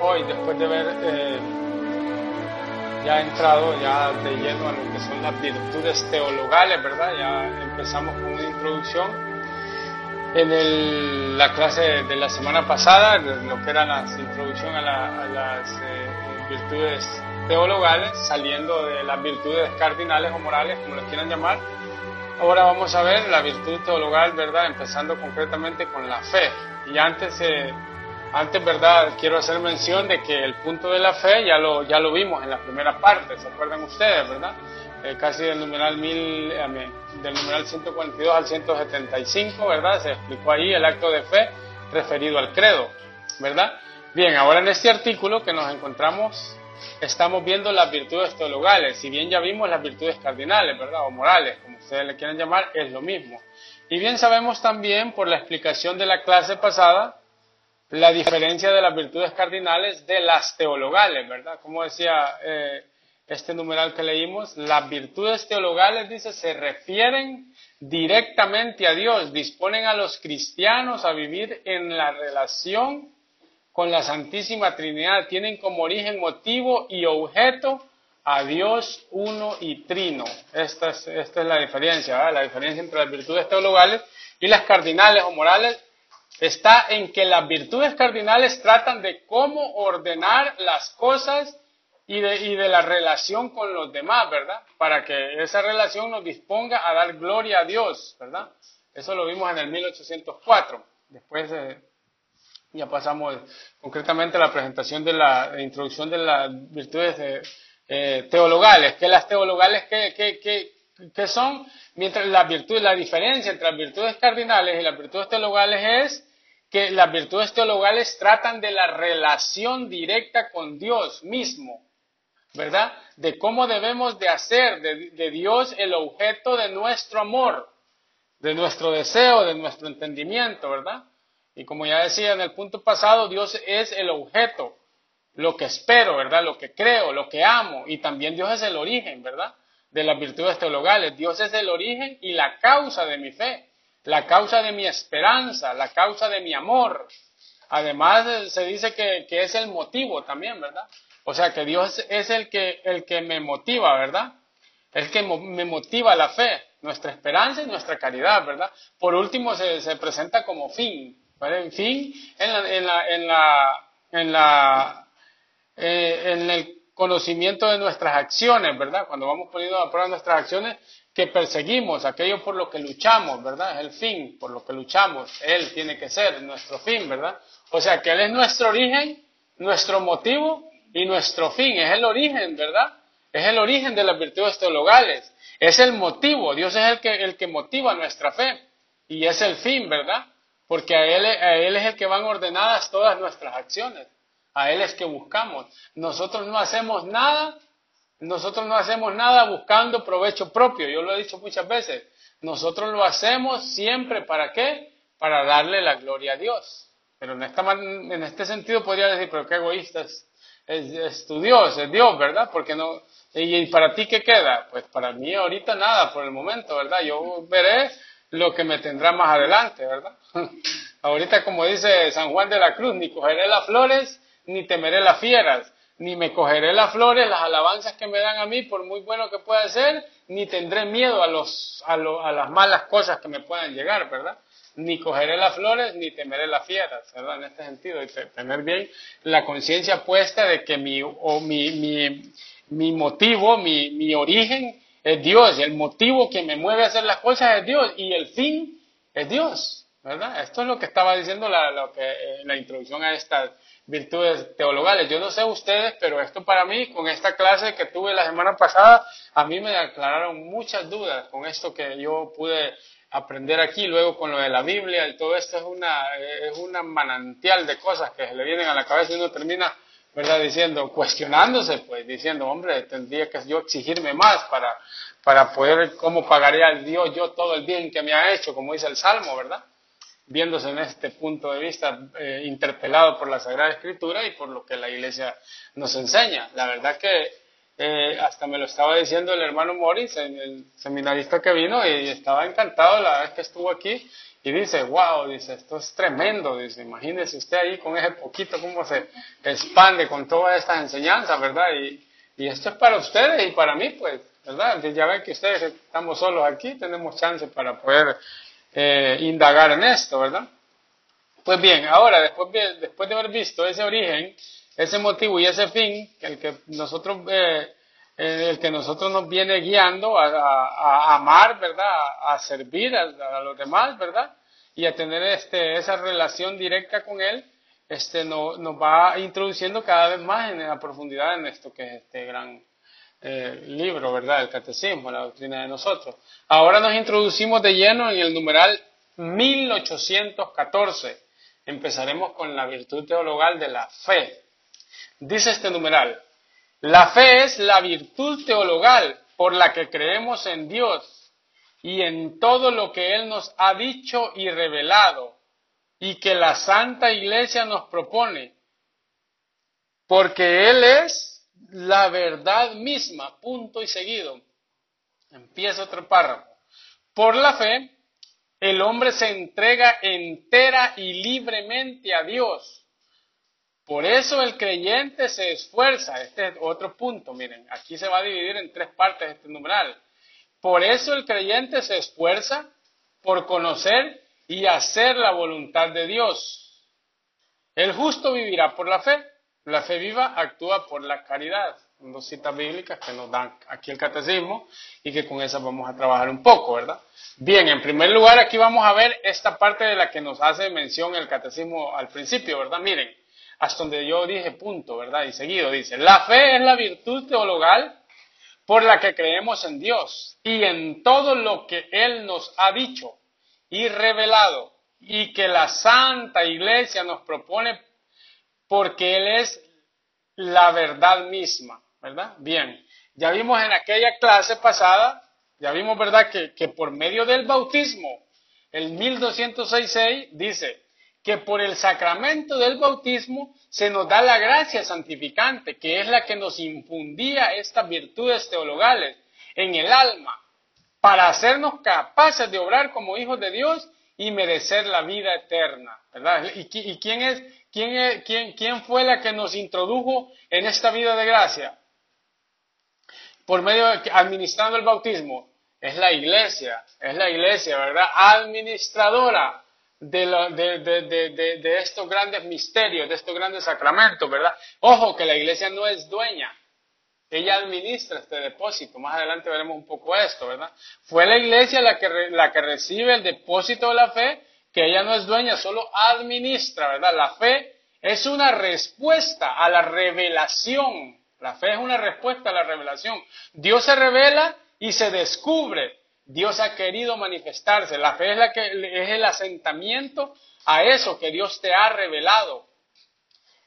hoy, después de haber eh, ya entrado ya de lleno a lo que son las virtudes teologales, ¿verdad? Ya empezamos con una introducción en la clase de la semana pasada, lo que era la introducción a, las eh, virtudes teologales, saliendo de las virtudes cardinales o morales, como les quieran llamar. Ahora vamos a ver la virtud teologal, ¿verdad? Empezando concretamente con la fe. Y antes eh, antes, ¿verdad? Quiero hacer mención de que el punto de la fe ya lo, ya lo vimos en la primera parte, ¿se acuerdan ustedes, verdad? Eh, casi del numeral, mil, del numeral 142 al 175, ¿verdad? Se explicó ahí el acto de fe referido al credo, ¿verdad? Bien, ahora en este artículo que nos encontramos, estamos viendo las virtudes teologales. Si bien ya vimos las virtudes cardinales, ¿verdad? O morales, como ustedes le quieran llamar, es lo mismo. Y bien sabemos también por la explicación de la clase pasada, la diferencia de las virtudes cardinales de las teologales, ¿verdad? Como decía eh, este numeral que leímos, las virtudes teologales, dice, se refieren directamente a Dios, disponen a los cristianos a vivir en la relación con la Santísima Trinidad, tienen como origen, motivo y objeto a Dios uno y trino. Esta es, esta es la diferencia, ¿verdad? la diferencia entre las virtudes teologales y las cardinales o morales está en que las virtudes cardinales tratan de cómo ordenar las cosas y de, la relación con los demás, ¿verdad? Para que esa relación nos disponga a dar gloria a Dios, ¿verdad? Eso lo vimos en el 1804. Después ya pasamos concretamente a la presentación de la introducción de las virtudes eh, eh, teologales. ¿Qué las teologales qué, son? Mientras la virtud, la diferencia entre las virtudes cardinales y las virtudes teologales es que las virtudes teologales tratan de la relación directa con Dios mismo, ¿verdad? De cómo debemos de hacer de, Dios el objeto de nuestro amor, de nuestro deseo, de nuestro entendimiento, ¿verdad? Y como ya decía en el punto pasado, Dios es el objeto, lo que espero, ¿verdad? Lo que creo, lo que amo, y también Dios es el origen, ¿verdad? De las virtudes teologales. Dios es el origen y la causa de mi fe la causa de mi esperanza, la causa de mi amor. Además, se dice que, es el motivo también, ¿verdad? O sea, que Dios es el que, el que me motiva, ¿verdad? El que me motiva la fe, nuestra esperanza y nuestra caridad, ¿verdad? Por último, se, presenta como fin, ¿vale? En fin, en la, en la, en la, en la, eh, en el conocimiento de nuestras acciones, ¿verdad? Cuando vamos poniendo a prueba nuestras acciones, que perseguimos, aquello por lo que luchamos, ¿verdad? Es el fin por lo que luchamos. Él tiene que ser nuestro fin, ¿verdad? O sea que Él es nuestro origen, nuestro motivo y nuestro fin. Es el origen, ¿verdad? Es el origen de las virtudes teologales. Es el motivo. Dios es el que, el que motiva nuestra fe. Y es el fin, ¿verdad? Porque a él, a él es el que van ordenadas todas nuestras acciones. A Él es que buscamos. Nosotros no hacemos nada nosotros no hacemos nada buscando provecho propio, yo lo he dicho muchas veces. Nosotros lo hacemos siempre para qué? Para darle la gloria a Dios. Pero en, esta, en este sentido podría decir, pero qué egoísta es, tu Dios, es Dios, ¿verdad? Porque no, y, para ti qué queda? Pues para mí ahorita nada por el momento, ¿verdad? Yo veré lo que me tendrá más adelante, ¿verdad? ahorita como dice San Juan de la Cruz, ni cogeré las flores, ni temeré las fieras ni me cogeré las flores, las alabanzas que me dan a mí, por muy bueno que pueda ser, ni tendré miedo a, los, a, a las malas cosas que me puedan llegar, ¿verdad? Ni cogeré las flores, ni temeré las fieras, ¿verdad? En este sentido, y tener bien la conciencia puesta de que mi, o mi, mi, mi motivo, mi, mi origen es Dios, el motivo que me mueve a hacer las cosas es Dios, y el fin es Dios, ¿verdad? Esto es lo que estaba diciendo la, lo que, eh, la introducción a esta virtudes teologales. Yo no sé ustedes, pero esto para mí, con esta clase que tuve la semana pasada, a mí me aclararon muchas dudas con esto que yo pude aprender aquí, luego con lo de la Biblia y todo esto es una, es una manantial de cosas que se le vienen a la cabeza y uno termina, ¿verdad? Diciendo, cuestionándose, pues, diciendo, hombre, tendría que yo exigirme más para, para poder, ¿cómo pagaré al Dios yo todo el bien que me ha hecho? Como dice el Salmo, ¿verdad? Viéndose en este punto de vista eh, interpelado por la Sagrada Escritura y por lo que la Iglesia nos enseña. La verdad que eh, hasta me lo estaba diciendo el hermano Morris, el seminarista que vino, y estaba encantado la vez que estuvo aquí, y dice, wow, dice, esto es tremendo, dice, imagínese usted ahí con ese poquito cómo se expande con todas estas enseñanzas, ¿verdad? Y, y esto es para ustedes y para mí, pues, ¿verdad? Ya ven que ustedes estamos solos aquí, tenemos chance para poder eh, indagar en esto, ¿verdad? Pues bien, ahora, después de, después de haber visto ese origen, ese motivo y ese fin, el que nosotros, eh, el que nosotros nos viene guiando a, amar, ¿verdad? A, servir a, los demás, ¿verdad? Y a tener este, esa relación directa con Él, este, nos va introduciendo cada vez más en la profundidad en esto que es este gran eh, libro, ¿verdad? El catecismo, la doctrina de nosotros. Ahora nos introducimos de lleno en el numeral 1814. Empezaremos con la virtud teologal de la fe. Dice este numeral, la fe es la virtud teologal por la que creemos en Dios y en todo lo que Él nos ha dicho y revelado y que la Santa Iglesia nos propone, porque Él es la verdad misma, punto y seguido. Empieza otro párrafo. Por la fe, el hombre se entrega entera y libremente a Dios. Por eso el creyente se esfuerza. Este es otro punto, miren, aquí se va a dividir en tres partes este numeral. Por eso el creyente se esfuerza por conocer y hacer la voluntad de Dios. El justo vivirá por la fe. La fe viva actúa por la caridad. Dos citas bíblicas que nos dan aquí el catecismo y que con esas vamos a trabajar un poco, ¿verdad? Bien, en primer lugar aquí vamos a ver esta parte de la que nos hace mención el catecismo al principio, ¿verdad? Miren, hasta donde yo dije punto, ¿verdad? Y seguido dice, la fe es la virtud teologal por la que creemos en Dios y en todo lo que Él nos ha dicho y revelado y que la Santa Iglesia nos propone porque Él es la verdad misma, ¿verdad? Bien, ya vimos en aquella clase pasada, ya vimos, ¿verdad?, que, que por medio del bautismo, el 1266 dice que por el sacramento del bautismo se nos da la gracia santificante, que es la que nos infundía estas virtudes teologales en el alma, para hacernos capaces de obrar como hijos de Dios y merecer la vida eterna, ¿verdad? ¿Y, quién es, quién, fue la que nos introdujo en esta vida de gracia? Por medio de administrando el bautismo, es la iglesia, es la iglesia, ¿verdad? Administradora de, de, estos grandes misterios, de estos grandes sacramentos, ¿verdad? Ojo que la iglesia no es dueña, ella administra este depósito. Más adelante veremos un poco esto, ¿verdad? Fue la iglesia la que recibe el depósito de la fe, que ella no es dueña, solo administra, ¿verdad? La fe es una respuesta a la revelación. La fe es una respuesta a la revelación. Dios se revela y se descubre. Dios ha querido manifestarse. La fe es, la que, es el asentamiento a eso que Dios te ha revelado.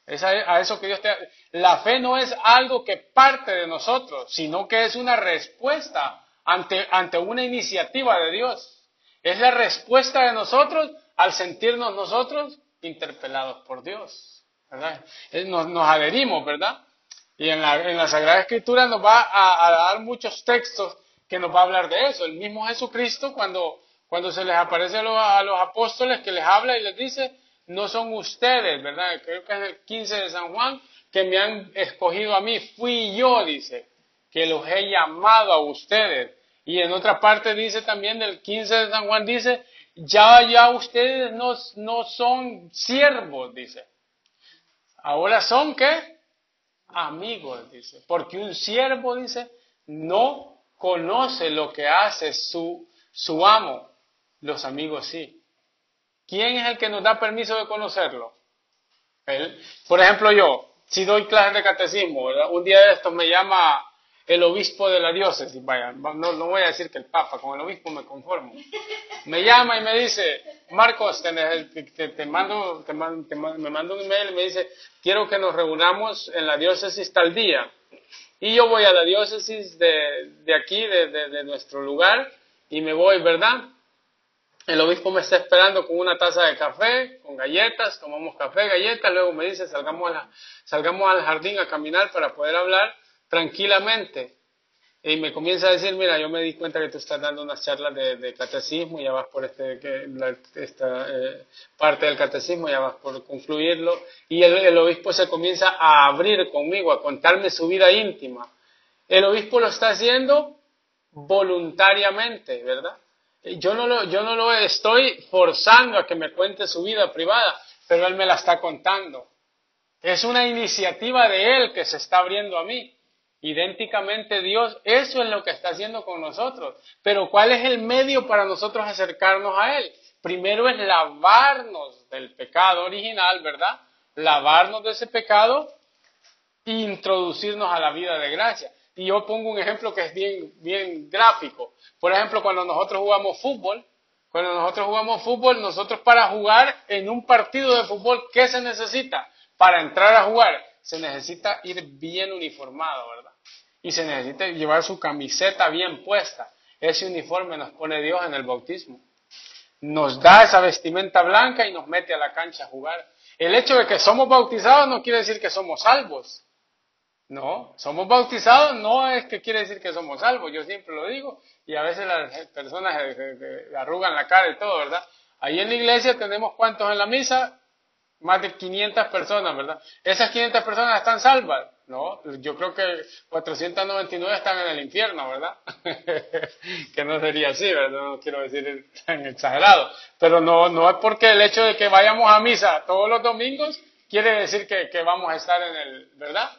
Es a, eso que Dios te La fe no es algo que parte de nosotros, sino que es una respuesta ante, ante una iniciativa de Dios. Es la respuesta de nosotros al sentirnos nosotros interpelados por Dios. ¿verdad? Nos, adherimos, ¿verdad? Y en la, en la Sagrada Escritura nos va a, dar muchos textos que nos va a hablar de eso. El mismo Jesucristo, cuando, cuando se les aparece a los, a los apóstoles, que les habla y les dice, no son ustedes, ¿verdad? Creo que es el 15 de San Juan, que me han escogido a mí, fui yo, dice, que los he llamado a ustedes. Y en otra parte dice también del 15 de San Juan, dice, ya, ya ustedes no, no son siervos, dice. Ahora son qué? Amigos, dice. Porque un siervo, dice, no conoce lo que hace su, su amo. Los amigos sí. ¿Quién es el que nos da permiso de conocerlo? Él. Por ejemplo, yo, si doy clases de catecismo, ¿verdad? un día de estos me llama el obispo de la diócesis, vaya, no, no voy a decir que el papa, con el obispo me conformo. Me llama y me dice, Marcos, te, mando, te, me manda un email y me dice, quiero que nos reunamos en la diócesis tal día. Y yo voy a la diócesis de, de aquí, de, de nuestro lugar, y me voy, ¿verdad? El obispo me está esperando con una taza de café, con galletas, tomamos café, galletas, luego me dice salgamos, salgamos al jardín a caminar para poder hablar tranquilamente. y me comienza a decir, mira, yo me di cuenta que tú estás dando unas charlas de, catecismo, ya vas por este, esta eh, parte del catecismo, ya vas por concluirlo, y el, obispo se comienza a abrir conmigo, a contarme su vida íntima. El obispo lo está haciendo voluntariamente, ¿verdad? Yo no, lo, yo no lo estoy forzando a que me cuente su vida privada, pero él me la está contando. Es una iniciativa de él que se está abriendo a mí idénticamente Dios, eso es lo que está haciendo con nosotros. Pero ¿cuál es el medio para nosotros acercarnos a Él? Primero es lavarnos del pecado original, ¿verdad? Lavarnos de ese pecado e introducirnos a la vida de gracia. Y yo pongo un ejemplo que es bien, bien gráfico. Por ejemplo, cuando nosotros jugamos fútbol, cuando nosotros jugamos fútbol, nosotros para jugar en un partido de fútbol, ¿qué se necesita? Para entrar a jugar, se necesita ir bien uniformado, ¿verdad? Y se necesita llevar su camiseta bien puesta. Ese uniforme nos pone Dios en el bautismo. Nos da esa vestimenta blanca y nos mete a la cancha a jugar. El hecho de que somos bautizados no quiere decir que somos salvos. No, somos bautizados no es que quiere decir que somos salvos, yo siempre lo digo, y a veces las personas arrugan la cara y todo, ¿verdad? Ahí en la iglesia tenemos cuántos en la misa, más de 500 personas, ¿verdad? Esas 500 personas están salvas. No, yo creo que 499 están en el infierno, ¿verdad? que no sería así, ¿verdad? No quiero decir tan exagerado. Pero no, no es porque el hecho de que vayamos a misa todos los domingos quiere decir que, que vamos a estar en el, ¿verdad?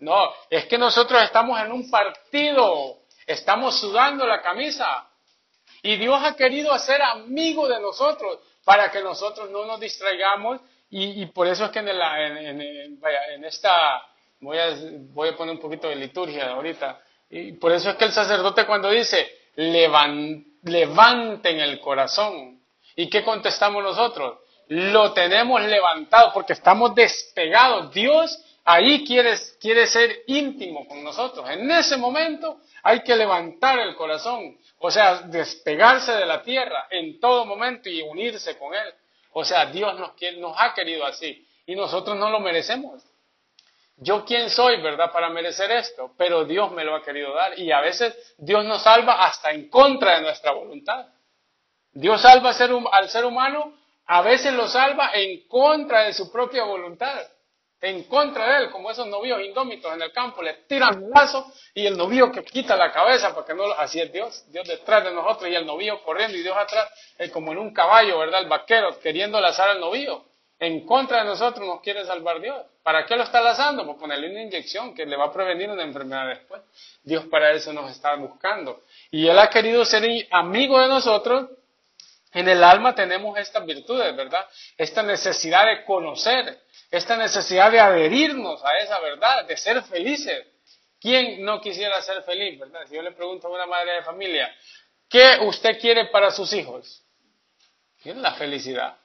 No, es que nosotros estamos en un partido, estamos sudando la camisa. Y Dios ha querido hacer amigo de nosotros para que nosotros no nos distraigamos y, por eso es que en, en, esta, voy a, voy a poner un poquito de liturgia ahorita, y por eso es que el sacerdote cuando dice, levanten el corazón, ¿y qué contestamos nosotros? Lo tenemos levantado porque estamos despegados. Dios ahí quiere, quiere ser íntimo con nosotros. En ese momento hay que levantar el corazón, o sea, despegarse de la tierra en todo momento y unirse con Él. O sea, Dios nos, nos ha querido así y nosotros no lo merecemos. Yo quién soy, ¿verdad?, para merecer esto, pero Dios me lo ha querido dar y a veces Dios nos salva hasta en contra de nuestra voluntad. Dios salva al ser humano, a veces lo salva en contra de su propia voluntad en contra de él, como esos novios indómitos en el campo, le tiran el lazo y el novillo que quita la cabeza porque no, así es Dios, Dios detrás de nosotros y el novillo corriendo y Dios atrás, es como en un caballo, ¿verdad? El vaquero queriendo lazar al novillo. En contra de nosotros nos quiere salvar Dios. ¿Para qué lo está lazando? Para ponerle una inyección que le va a prevenir una enfermedad después. Dios para eso nos está buscando. Y Él ha querido ser amigo de nosotros. En el alma tenemos estas virtudes, ¿verdad? Esta necesidad de conocer, esta necesidad de adherirnos a esa verdad, de ser felices. ¿Quién no quisiera ser feliz, verdad? Si yo le pregunto a una madre de familia, ¿qué usted quiere para sus hijos? La felicidad.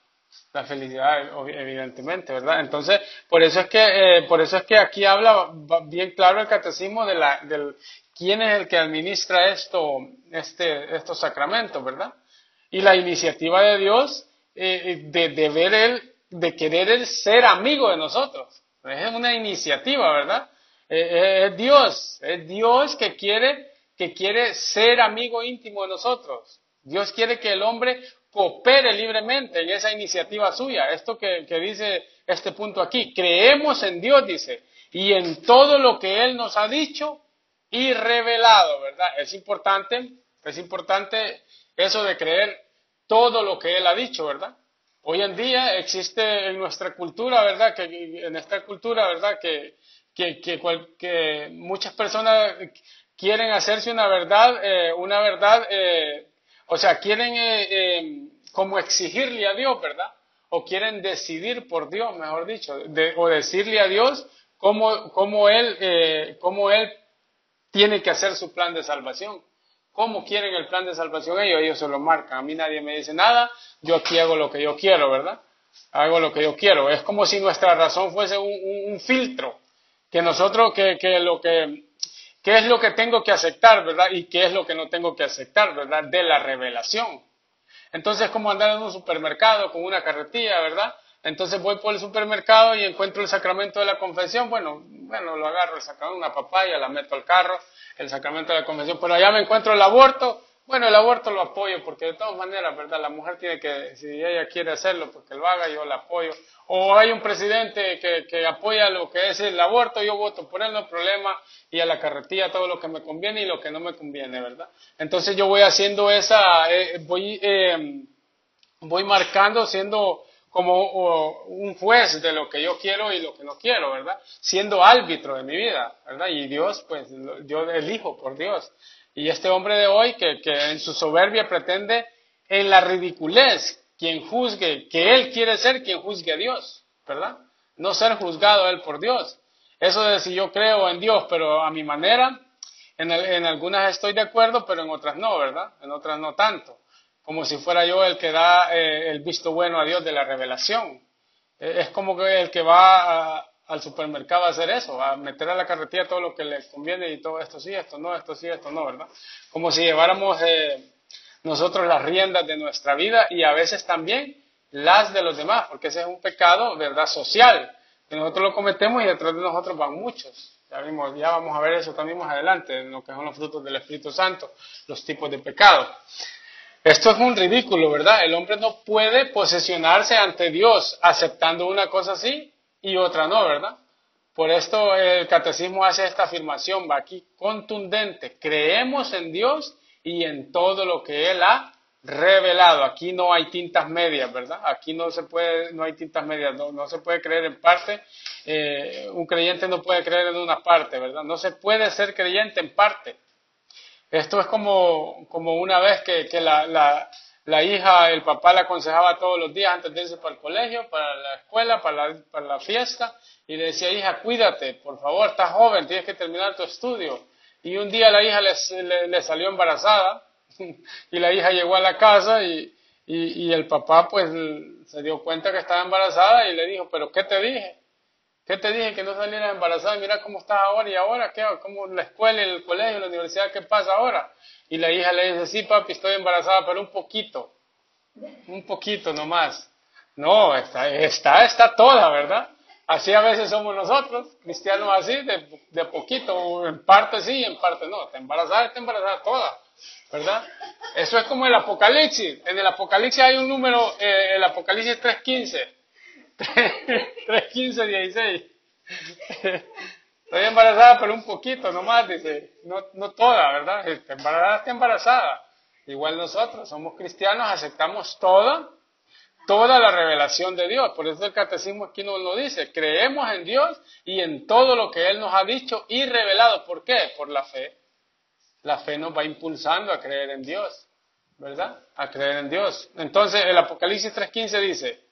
La felicidad, evidentemente, ¿verdad? Entonces, por eso es que, eh, por eso es que aquí habla bien claro el catecismo de la, del quién es el que administra esto, este, estos sacramentos, ¿verdad? Y la iniciativa de Dios eh, de, de ver él de querer ser amigo de nosotros. Es una iniciativa, ¿verdad? Eh, eh, es Dios, es Dios que quiere, que quiere ser amigo íntimo de nosotros. Dios quiere que el hombre coopere libremente en esa iniciativa suya. Esto que, que dice este punto aquí, creemos en Dios, dice, y en todo lo que Él nos ha dicho y revelado, ¿verdad? Es importante, es importante eso de creer todo lo que Él ha dicho, ¿verdad? Hoy en día existe en nuestra cultura, ¿verdad? Que en esta cultura, ¿verdad? Que, que, que, muchas personas quieren hacerse una verdad, eh, una verdad, eh, o sea, quieren eh, como exigirle a Dios, ¿verdad? O quieren decidir por Dios, mejor dicho, o decirle a Dios cómo, cómo, él, cómo Él tiene que hacer su plan de salvación. ¿Cómo quieren el plan de salvación ellos? Ellos se lo marcan. A mí nadie me dice nada, yo aquí hago lo que yo quiero, ¿verdad? Hago lo que yo quiero. Es como si nuestra razón fuese un, filtro, que nosotros, que, que lo que, qué es lo que tengo que aceptar, ¿verdad? Y qué es lo que no tengo que aceptar, ¿verdad? De la revelación. Entonces, como andar en un supermercado con una carretilla, ¿verdad? Entonces voy por el supermercado y encuentro el sacramento de la confesión. Bueno, bueno, lo agarro el sacramento, una papaya, la meto al carro, el sacramento de la confesión, pero allá me encuentro el aborto, bueno, el aborto lo apoyo porque de todas maneras, ¿verdad? La mujer tiene que, si ella quiere hacerlo, pues que lo haga, yo la apoyo. O hay un presidente que, que apoya lo que es el aborto, yo voto por él, no hay problema, y a la carretilla todo lo que me conviene y lo que no me conviene, ¿verdad? Entonces yo voy haciendo esa, eh, voy, eh, voy marcando, siendo como un juez de lo que yo quiero y lo que no quiero, ¿verdad? Siendo árbitro de mi vida, ¿verdad? Y Dios, pues yo elijo por Dios. Y este hombre de hoy que, en su soberbia pretende en la ridiculez quien juzgue, que él quiere ser quien juzgue a Dios, ¿verdad? No ser juzgado él por Dios. Eso de si yo creo en Dios, pero a mi manera, en, en algunas estoy de acuerdo, pero en otras no, ¿verdad? En otras no tanto. Como si fuera yo el que da eh, el visto bueno a Dios de la revelación. Eh, es como que el que va a, al supermercado a hacer eso, a meter a la carretilla todo lo que le conviene y todo esto sí, esto no, esto sí, esto no, ¿verdad? Como si lleváramos eh, nosotros las riendas de nuestra vida y a veces también las de los demás, porque ese es un pecado, ¿verdad? Social, que nosotros lo cometemos y detrás de nosotros van muchos. Ya, vimos, ya vamos a ver eso también más adelante, en lo que son los frutos del Espíritu Santo, los tipos de pecado. Esto es un ridículo, ¿verdad? El hombre no puede posesionarse ante Dios aceptando una cosa así y otra no, ¿verdad? Por esto el catecismo hace esta afirmación, va aquí contundente, creemos en Dios y en todo lo que Él ha revelado. Aquí no hay tintas medias, ¿verdad? Aquí no se puede, no hay tintas medias, no, se puede creer en parte. Eh, un creyente no puede creer en una parte, ¿verdad? No se puede ser creyente en parte. Esto es como, como una vez que, que la, la, la hija, el papá la aconsejaba todos los días antes de irse para el colegio, para la escuela, para la, para la fiesta, y le decía, hija, cuídate, por favor, estás joven, tienes que terminar tu estudio. Y un día la hija le, le, salió embarazada, y la hija llegó a la casa y, y, y, el papá pues se dio cuenta que estaba embarazada y le dijo, pero ¿qué te dije? ¿Qué te dije que no salieras embarazada? Mira cómo estás ahora y ahora, ¿qué? ¿Cómo la escuela, el colegio, la universidad, qué pasa ahora? Y la hija le dice, sí, papi, estoy embarazada, pero un poquito, un poquito nomás. No, está, está, está toda, ¿verdad? Así a veces somos nosotros, cristianos así, de, de poquito, en parte sí, en parte no. Está embarazada, está embarazada toda, ¿verdad? Eso es como el Apocalipsis. En el Apocalipsis hay un número, eh, el Apocalipsis 3.15. 3.15, 16. Estoy embarazada, pero un poquito nomás, dice, no, no toda, ¿verdad? Está embarazada, está embarazada. Igual nosotros, somos cristianos, aceptamos toda, toda la revelación de Dios. Por eso el catecismo aquí nos lo dice, creemos en Dios y en todo lo que Él nos ha dicho y revelado. ¿Por qué? Por la fe. La fe nos va impulsando a creer en Dios, ¿verdad? A creer en Dios. Entonces el Apocalipsis 3.15 dice,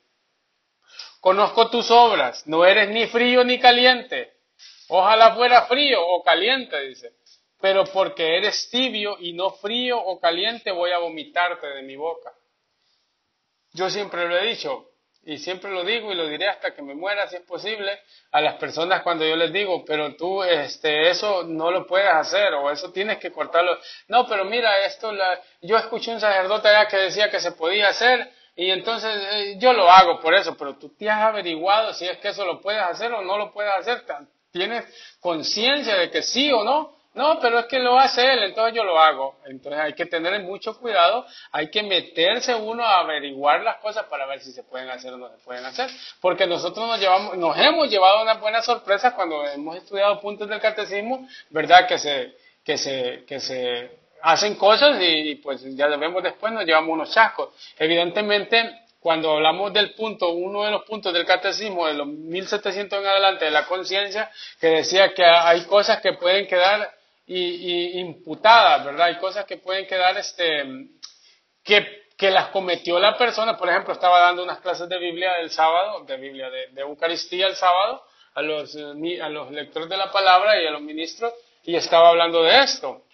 conozco tus obras, no eres ni frío ni caliente. Ojalá fuera frío o caliente, dice. Pero porque eres tibio y no frío o caliente, voy a vomitarte de mi boca. Yo siempre lo he dicho, y siempre lo digo y lo diré hasta que me muera si es posible a las personas cuando yo les digo, pero tú este eso no lo puedes hacer o eso tienes que cortarlo. No, pero mira, esto la, yo escuché un sacerdote que decía que se podía hacer y entonces eh, yo lo hago por eso, pero tú te has averiguado si es que eso lo puedes hacer o no lo puedes hacer tienes conciencia de que sí o no. No, pero es que lo hace él, entonces yo lo hago. Entonces hay que tener mucho cuidado, hay que meterse uno a averiguar las cosas para ver si se pueden hacer o no se pueden hacer. Porque nosotros nos, llevamos, nos hemos llevado una buena sorpresa cuando hemos estudiado puntos del catecismo, ¿verdad? Que se, que se, que se hacen cosas y, pues ya lo vemos después, nos llevamos unos chascos. Evidentemente, cuando hablamos del punto, uno de los puntos del catecismo de los 1700 en adelante de la conciencia, que decía que hay cosas que pueden quedar y, imputadas, ¿verdad? Hay cosas que pueden quedar, este, que, que, las cometió la persona. Por ejemplo, estaba dando unas clases de Biblia el sábado, de Biblia, de, de Eucaristía el sábado, a los, a los lectores de la palabra y a los ministros, y estaba hablando de esto.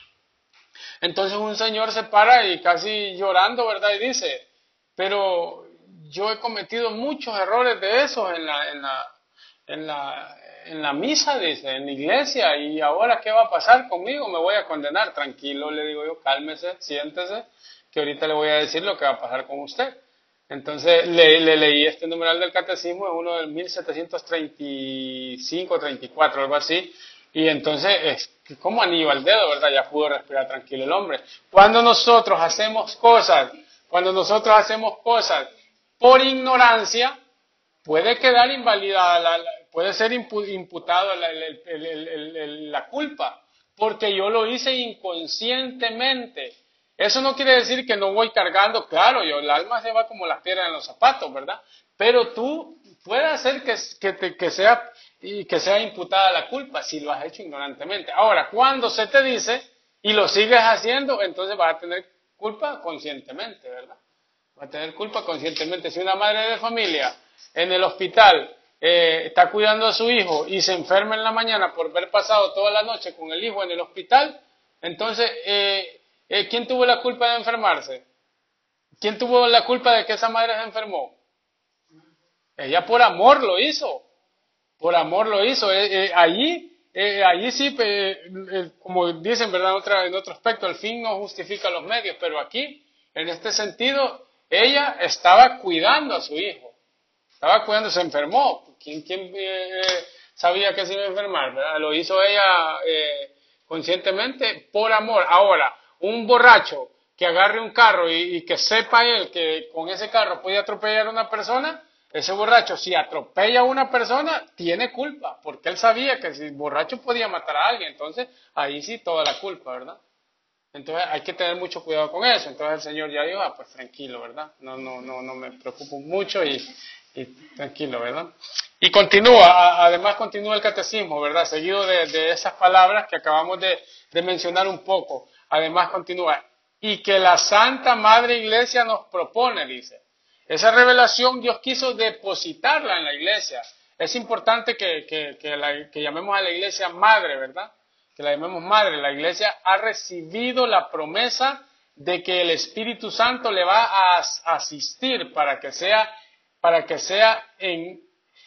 Entonces un señor se para y casi llorando, ¿verdad? Y dice, pero yo he cometido muchos errores de esos en la, en la, en la, en la misa, dice, en la iglesia, y ahora qué va a pasar conmigo, me voy a condenar. Tranquilo, le digo yo, cálmese, siéntese, que ahorita le voy a decir lo que va a pasar con usted. Entonces le, leí este numeral del catecismo, es uno del 1735, 34, algo así, y entonces es como anillo al dedo, ¿verdad? Ya pudo respirar tranquilo el hombre. Cuando nosotros hacemos cosas, cuando nosotros hacemos cosas por ignorancia, puede quedar invalidada, puede ser imputado la culpa, porque yo lo hice inconscientemente. Eso no quiere decir que no voy cargando, claro, yo, el alma se va como las piedras en los zapatos, ¿verdad? Pero tú puedes hacer que, que, sea, y que sea imputada la culpa si lo has hecho ignorantemente. Ahora, cuando se te dice y lo sigues haciendo, entonces vas a tener culpa conscientemente, ¿verdad? Vas a tener culpa conscientemente. Si una madre de familia en el hospital eh, está cuidando a su hijo y se enferma en la mañana por haber pasado toda la noche con el hijo en el hospital, entonces eh, eh, ¿Quién tuvo la culpa de enfermarse? ¿Quién tuvo la culpa de que esa madre se enfermó? Ella por amor lo hizo. Por amor lo hizo. Eh, eh, allí, allí sí, como dicen, ¿verdad? Otra, en otro aspecto, el fin no justifica los medios, pero aquí, en este sentido, ella estaba cuidando a su hijo. Estaba cuidando, se enfermó. ¿Quién, quién sabía que se iba a enfermar? Lo hizo ella conscientemente por amor. Ahora, un borracho que agarre un carro y, que sepa él que con ese carro puede atropellar a una persona, ese borracho si atropella a una persona tiene culpa, porque él sabía que si borracho podía matar a alguien, entonces ahí sí toda la culpa, ¿verdad? Entonces hay que tener mucho cuidado con eso. Entonces el Señor ya dijo, ah, pues tranquilo, ¿verdad? No, no, no, no me preocupo mucho y, tranquilo, ¿verdad? Y continúa, además continúa el catecismo, ¿verdad? Seguido de, esas palabras que acabamos de mencionar un poco. Además continúa, y que la Santa Madre Iglesia nos propone, dice. Esa revelación Dios quiso depositarla en la iglesia. Es importante que, que, llamemos a la iglesia madre, ¿verdad? Que la llamemos madre. La iglesia ha recibido la promesa de que el Espíritu Santo le va a asistir para que sea, para que sea en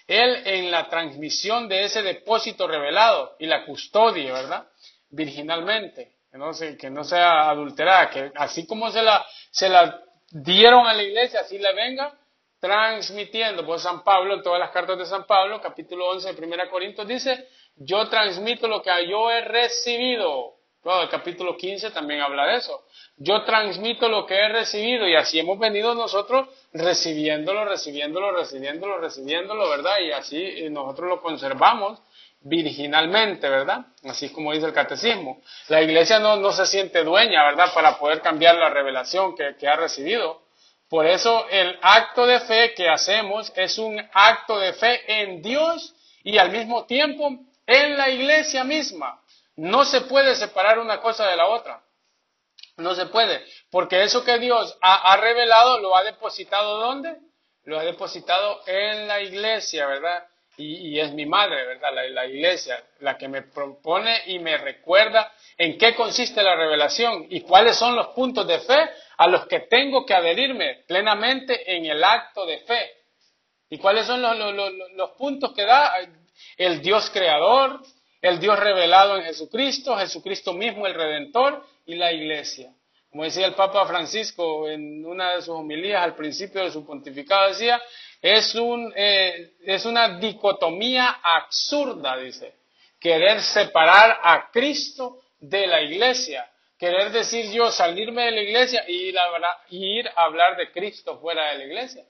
él en la transmisión de ese depósito revelado y la custodia, ¿verdad? Virginalmente que no, que no sea adulterada, que así como se la, se la dieron a la iglesia, así la venga transmitiendo. Pues San Pablo, en todas las cartas de San Pablo, capítulo 11 de 1 Corintios, dice, yo transmito lo que yo he recibido. El capítulo 15 también habla de eso. Yo transmito lo que he recibido y así hemos venido nosotros recibiéndolo, recibiéndolo, recibiéndolo, recibiéndolo, ¿verdad? Y así nosotros lo conservamos virginalmente, ¿verdad? Así como dice el catecismo. La iglesia no, no se siente dueña, ¿verdad? Para poder cambiar la revelación que, que ha recibido. Por eso el acto de fe que hacemos es un acto de fe en Dios y al mismo tiempo en la iglesia misma. No se puede separar una cosa de la otra. No se puede. Porque eso que Dios ha, ha revelado lo ha depositado ¿dónde? Lo ha depositado en la iglesia, ¿verdad? Y, es mi madre, ¿verdad? La, iglesia, la que me propone y me recuerda en qué consiste la revelación y cuáles son los puntos de fe a los que tengo que adherirme plenamente en el acto de fe. ¿Y cuáles son los, los puntos que da el Dios creador, el Dios revelado en Jesucristo, Jesucristo mismo el Redentor y la iglesia? Como decía el Papa Francisco en una de sus homilías al principio de su pontificado, decía, es, un, eh, es una dicotomía absurda, dice. Querer separar a Cristo de la iglesia. Querer decir yo salirme de la iglesia y ir a, ir a hablar de Cristo fuera de la iglesia.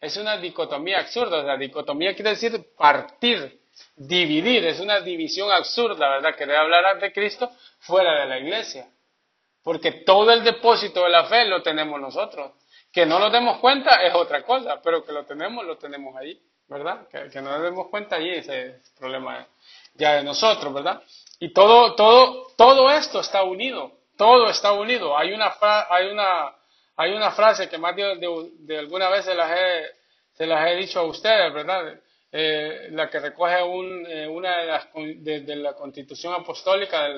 Es una dicotomía absurda. La dicotomía quiere decir partir, dividir. Es una división absurda, ¿verdad? Querer hablar de Cristo fuera de la iglesia. Porque todo el depósito de la fe lo tenemos nosotros. Que no nos demos cuenta es otra cosa, pero que lo tenemos, lo tenemos ahí, ¿verdad? Que, no nos demos cuenta ahí, ese es el problema ya de nosotros, ¿verdad? Y todo, todo, todo esto está unido, todo está unido. Hay una, hay una, hay una frase que más de, de, alguna vez se las, he, se las he dicho a ustedes, ¿verdad? Eh, la que recoge eh, una de, las, de, la constitución apostólica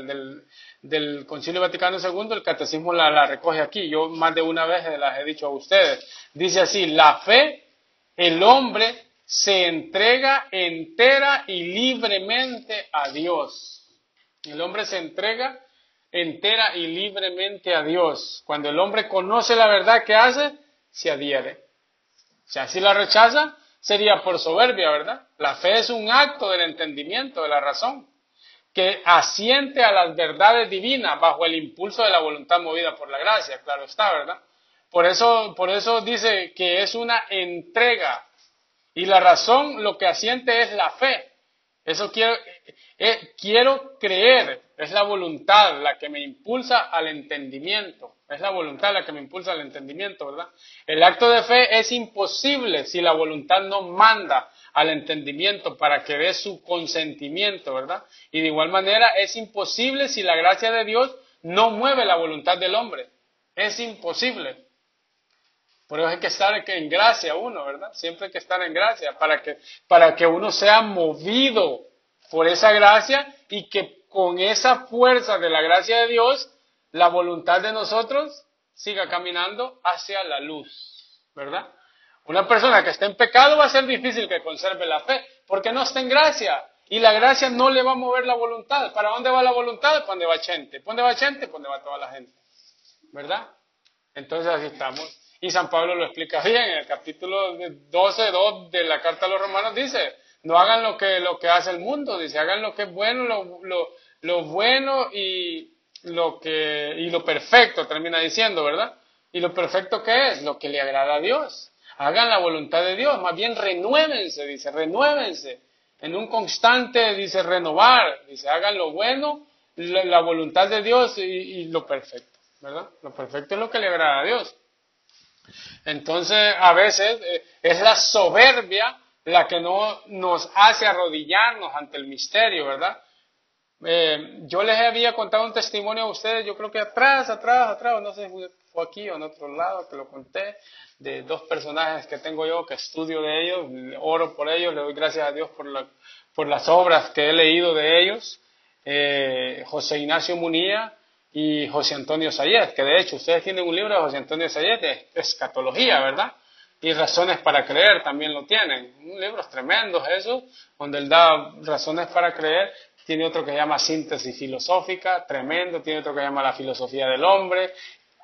del, Concilio Vaticano II, el catecismo la, la, recoge aquí. Yo más de una vez las he dicho a ustedes. Dice así, la fe, el hombre se entrega entera y libremente a Dios. El hombre se entrega entera y libremente a Dios. Cuando el hombre conoce la verdad que hace, se adhiere. Si la rechaza, sería por soberbia, ¿verdad? La fe es un acto del entendimiento, de la razón, que asiente a las verdades divinas bajo el impulso de la voluntad movida por la gracia, claro está, ¿verdad? Por eso, por eso dice que es una entrega. Y la razón lo que asiente es la fe. Eso quiero, eh, quiero creer, es la voluntad la que me impulsa al entendimiento. Es la voluntad la que me impulsa al entendimiento, ¿verdad? El acto de fe es imposible si la voluntad no manda al entendimiento para que dé su consentimiento, ¿verdad? Y de igual manera es imposible si la gracia de Dios no mueve la voluntad del hombre. Es imposible. Por eso hay que estar en gracia uno, ¿verdad? Siempre hay que estar en gracia para que, para que uno sea movido por esa gracia y que con esa fuerza de la gracia de Dios, la voluntad de nosotros siga caminando hacia la luz, ¿verdad? Una persona que está en pecado va a ser difícil que conserve la fe, porque no está en gracia. Y la gracia no le va a mover la voluntad. ¿Para dónde va la voluntad? ¿Para va gente? ¿Para dónde va gente? ¿Para dónde va toda la gente? ¿Verdad? Entonces así estamos. Y San Pablo lo explica bien en el capítulo 12, 2 de la carta a los romanos, dice, no hagan lo que, lo que hace el mundo, dice, hagan lo que es bueno, lo, lo, lo bueno y lo, que, y lo perfecto, termina diciendo, ¿verdad? ¿Y lo perfecto qué es? Lo que le agrada a Dios. Hagan la voluntad de Dios, más bien renuévense, dice, renuévense. En un constante, dice, renovar, dice, hagan lo bueno, la, voluntad de Dios y, y lo perfecto, ¿verdad? Lo perfecto es lo que le agrada a Dios. Entonces, a veces eh, es la soberbia la que no nos hace arrodillarnos ante el misterio, ¿verdad? Eh, yo les había contado un testimonio a ustedes, yo creo que atrás, atrás, atrás, no sé fue aquí o en otro lado que lo conté, de dos personajes que tengo yo, que estudio de ellos, oro por ellos, le doy gracias a Dios por, por las obras que he leído de ellos. Eh, José Ignacio Munía y José Antonio Sayet, que de hecho ustedes tienen un libro de José Antonio Sayet de escatología, ¿verdad? Y razones para creer también lo tienen. Un libro tremendo eso, donde él da razones para creer. Tiene otro que llama Síntesis Filosófica, tremendo. Tiene otro que llama La Filosofía del Hombre.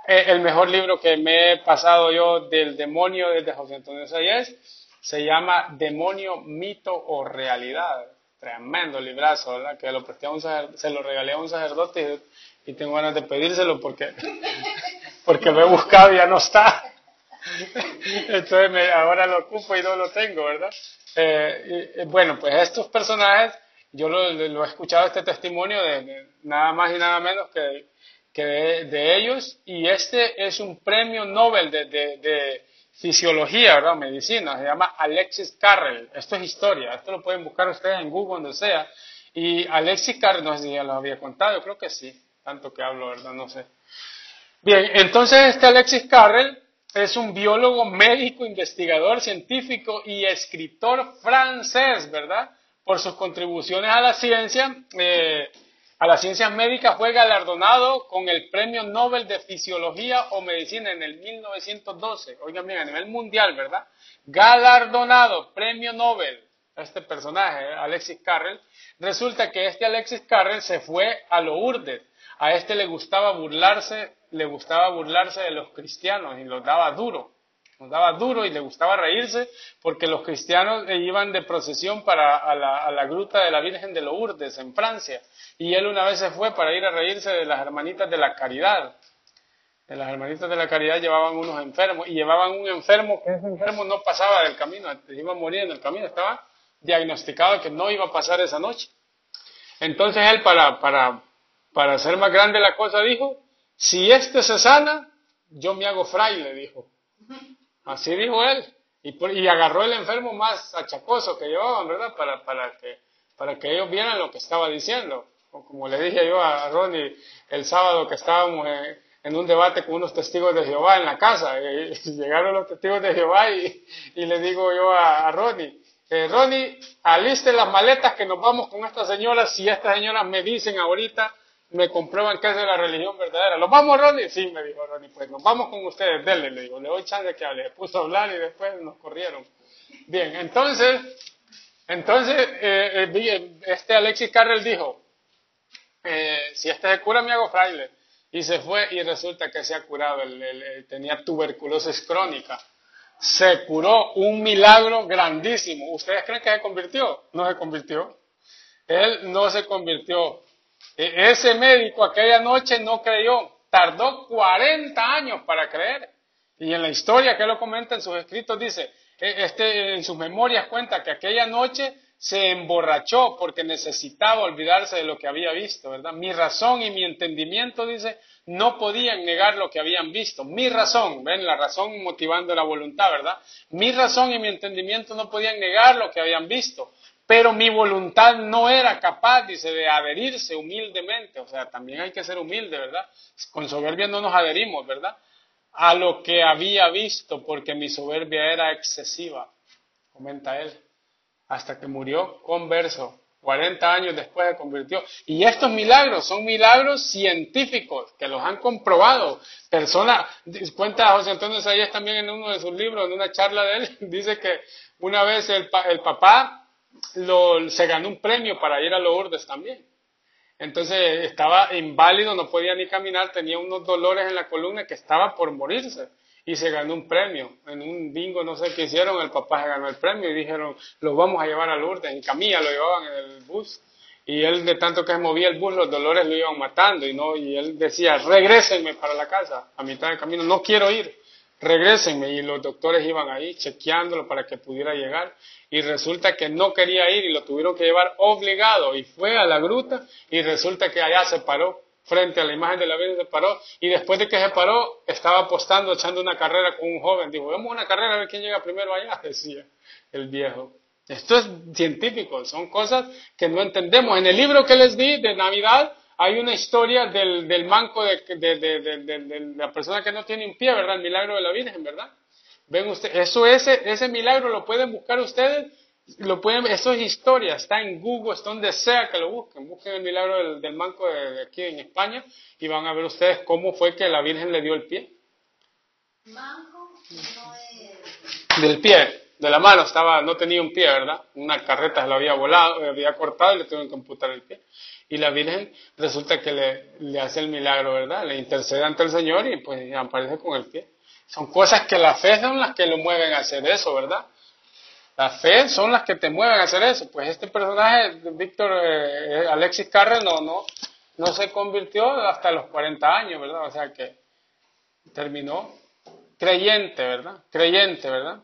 Eh, el mejor libro que me he pasado yo del demonio desde José Antonio Sayet se llama Demonio, Mito o Realidad. Tremendo librazo, ¿verdad? Que lo presté se lo regalé a un sacerdote y tengo ganas de pedírselo porque, porque lo he buscado y ya no está. Entonces ahora lo ocupo y no lo tengo, ¿verdad? Eh, bueno, pues estos personajes, yo lo, he escuchado este testimonio de, nada más y nada menos que, que de, ellos y este es un premio Nobel de, de, fisiología, ¿verdad? Medicina, se llama Alexis Carrel. Esto es historia, esto lo pueden buscar ustedes en Google, donde sea. Y Alexis Carrel, no sé si ya lo había contado, yo creo que sí tanto que hablo, ¿verdad? No sé. Bien, entonces este Alexis Carrel es un biólogo, médico, investigador, científico y escritor francés, ¿verdad? Por sus contribuciones a la ciencia, eh, a las ciencias médicas fue galardonado con el Premio Nobel de Fisiología o Medicina en el 1912. Oigan bien, a nivel mundial, ¿verdad? Galardonado, Premio Nobel, este personaje, Alexis Carrel. Resulta que este Alexis Carrel se fue a Lourdes a este le gustaba burlarse, le gustaba burlarse de los cristianos y los daba duro, los daba duro y le gustaba reírse porque los cristianos iban de procesión para a la, gruta de la Virgen de Lourdes en Francia y él una vez se fue para ir a reírse de las hermanitas de la caridad. De las hermanitas de la caridad llevaban unos enfermos y llevaban un enfermo que ese enfermo no pasaba del camino, iba a morir en el camino, estaba diagnosticado que no iba a pasar esa noche. Entonces él para, para, para hacer más grande la cosa, dijo, si este se sana, yo me hago fraile, dijo. Así dijo él. Y, agarró el enfermo más achacoso que llevaban, ¿verdad? Para, para, que, para que ellos vieran lo que estaba diciendo. O como le dije yo a Ronnie el sábado que estábamos en, un debate con unos testigos de Jehová en la casa. Y, llegaron los testigos de Jehová y, le digo yo a, Ronnie, eh, Ronnie, aliste las maletas que nos vamos con estas señoras si estas señoras me dicen ahorita me comprueban que es de la religión verdadera. ¿Los vamos, Ronnie? Sí, me dijo Ronnie, pues nos vamos con ustedes, denle, le digo, le doy chance de que hable. Se puso a hablar y después nos corrieron. Bien, entonces, entonces, eh, eh, este Alexis Carrel dijo, eh, si este se cura me hago fraile. Y se fue y resulta que se ha curado, tenía tuberculosis crónica. Se curó un milagro grandísimo. ¿Ustedes creen que se convirtió? No se convirtió. Él no se convirtió. E, ese médico aquella noche no creyó. Tardó 40 años para creer. Y en la historia que lo comenta en sus escritos dice, e, este, en sus memorias cuenta que aquella noche se emborrachó porque necesitaba olvidarse de lo que había visto, ¿verdad? Mi razón y mi entendimiento, dice, no podían negar lo que habían visto. Mi razón, ven, la razón motivando la voluntad, ¿verdad? Mi razón y mi entendimiento no podían negar lo que habían visto. Pero mi voluntad no era capaz, dice, de adherirse humildemente. O sea, también hay que ser humilde, ¿verdad? Con soberbia no nos adherimos, ¿verdad? A lo que había visto, porque mi soberbia era excesiva, comenta él, hasta que murió converso. 40 años después se convirtió. Y estos milagros son milagros científicos que los han comprobado. Personas, cuenta José Antonio Sayas también en uno de sus libros, en una charla de él, dice que una vez el, el papá lo, se ganó un premio para ir a Lourdes también. Entonces estaba inválido, no podía ni caminar, tenía unos dolores en la columna que estaba por morirse y se ganó un premio. En un bingo, no sé qué hicieron, el papá se ganó el premio y dijeron, lo vamos a llevar a Lourdes. En camilla lo llevaban en el bus y él de tanto que se movía el bus, los dolores lo iban matando y, no, y él decía, regrésenme para la casa a mitad del camino, no quiero ir regrésenme. Y los doctores iban ahí chequeándolo para que pudiera llegar. Y resulta que no quería ir y lo tuvieron que llevar obligado. Y fue a la gruta y resulta que allá se paró frente a la imagen de la Virgen se paró y después de que se paró estaba apostando, echando una carrera con un joven. Dijo, vamos una carrera a ver quién llega primero allá, decía el viejo. Esto es científico, son cosas que no entendemos. En el libro que les di de Navidad, hay una historia del, del manco de, de, de, la persona que no tiene un pie, ¿verdad? El milagro de la Virgen, ¿verdad? Ven ustedes, eso ese, ese milagro lo pueden buscar ustedes, lo pueden, eso es historia, está en Google, está donde sea que lo busquen, busquen el milagro del, manco de, aquí en España y van a ver ustedes cómo fue que la Virgen le dio el pie. Manco no es... Del pie, de la mano, estaba, no tenía un pie, ¿verdad? Una carreta se lo había volado, había cortado y le tuvieron que amputar el pie y la Virgen resulta que le, hace el milagro, ¿verdad? Le intercede ante el Señor y pues aparece con el pie. Son cosas que la fe son las que lo mueven a hacer eso, ¿verdad? La fe son las que te mueven a hacer eso. Pues este personaje, Víctor eh, Alexis Carre, no, no, no se convirtió hasta los 40 años, ¿verdad? O sea que terminó creyente, ¿verdad? Creyente, ¿verdad?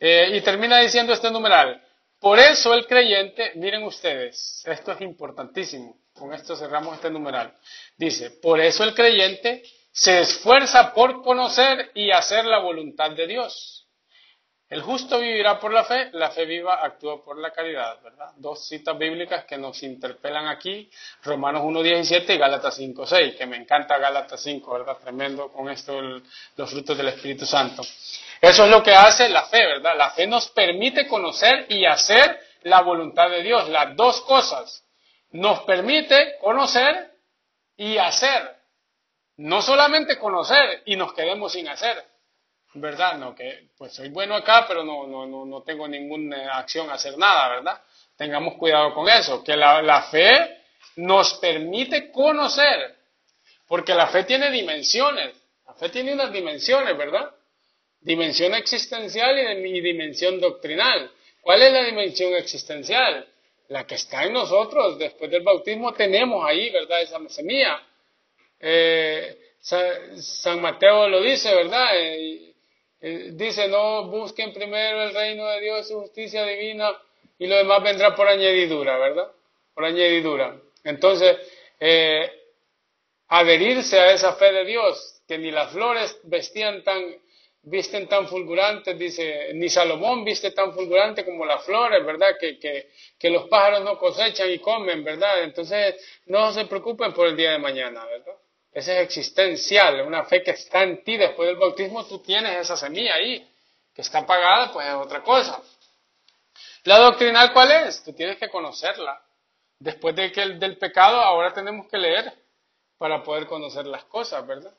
Eh, y termina diciendo este numeral, por eso el creyente, miren ustedes, esto es importantísimo, con esto cerramos este numeral. Dice, por eso el creyente se esfuerza por conocer y hacer la voluntad de Dios. El justo vivirá por la fe, la fe viva actúa por la caridad, ¿verdad? Dos citas bíblicas que nos interpelan aquí, Romanos 1.17 y Gálatas 5.6, que me encanta Gálatas 5, ¿verdad? Tremendo con esto los frutos del Espíritu Santo. Eso es lo que hace la fe, ¿verdad? La fe nos permite conocer y hacer la voluntad de Dios, las dos cosas. Nos permite conocer y hacer. No solamente conocer y nos quedemos sin hacer. ¿Verdad? No, que pues soy bueno acá, pero no, no, no, no tengo ninguna acción a hacer nada, ¿verdad? Tengamos cuidado con eso, que la, la fe nos permite conocer, porque la fe tiene dimensiones, la fe tiene unas dimensiones, ¿verdad? dimensión existencial y, dimensión doctrinal. ¿Cuál es la dimensión existencial? La que está en nosotros. Después del bautismo tenemos ahí, ¿verdad? Esa semilla. Eh, San Mateo lo dice, ¿verdad? Eh, eh, dice, no busquen primero el reino de Dios, su justicia divina, y lo demás vendrá por añadidura, ¿verdad? Por añadidura. Entonces, adherirse a esa fe de Dios, que ni las flores vestían tan visten tan fulgurantes, dice, ni Salomón viste tan fulgurante como las flores, ¿verdad? Que, que, que, los pájaros no cosechan y comen, ¿verdad? Entonces, no se preocupen por el día de mañana, ¿verdad? Esa es existencial, una fe que está en ti después del bautismo, tú tienes esa semilla ahí, que está apagada, pues es otra cosa. La doctrinal, ¿cuál es? Tú tienes que conocerla. Después de que el, del pecado, ahora tenemos que leer para poder conocer las cosas, ¿verdad?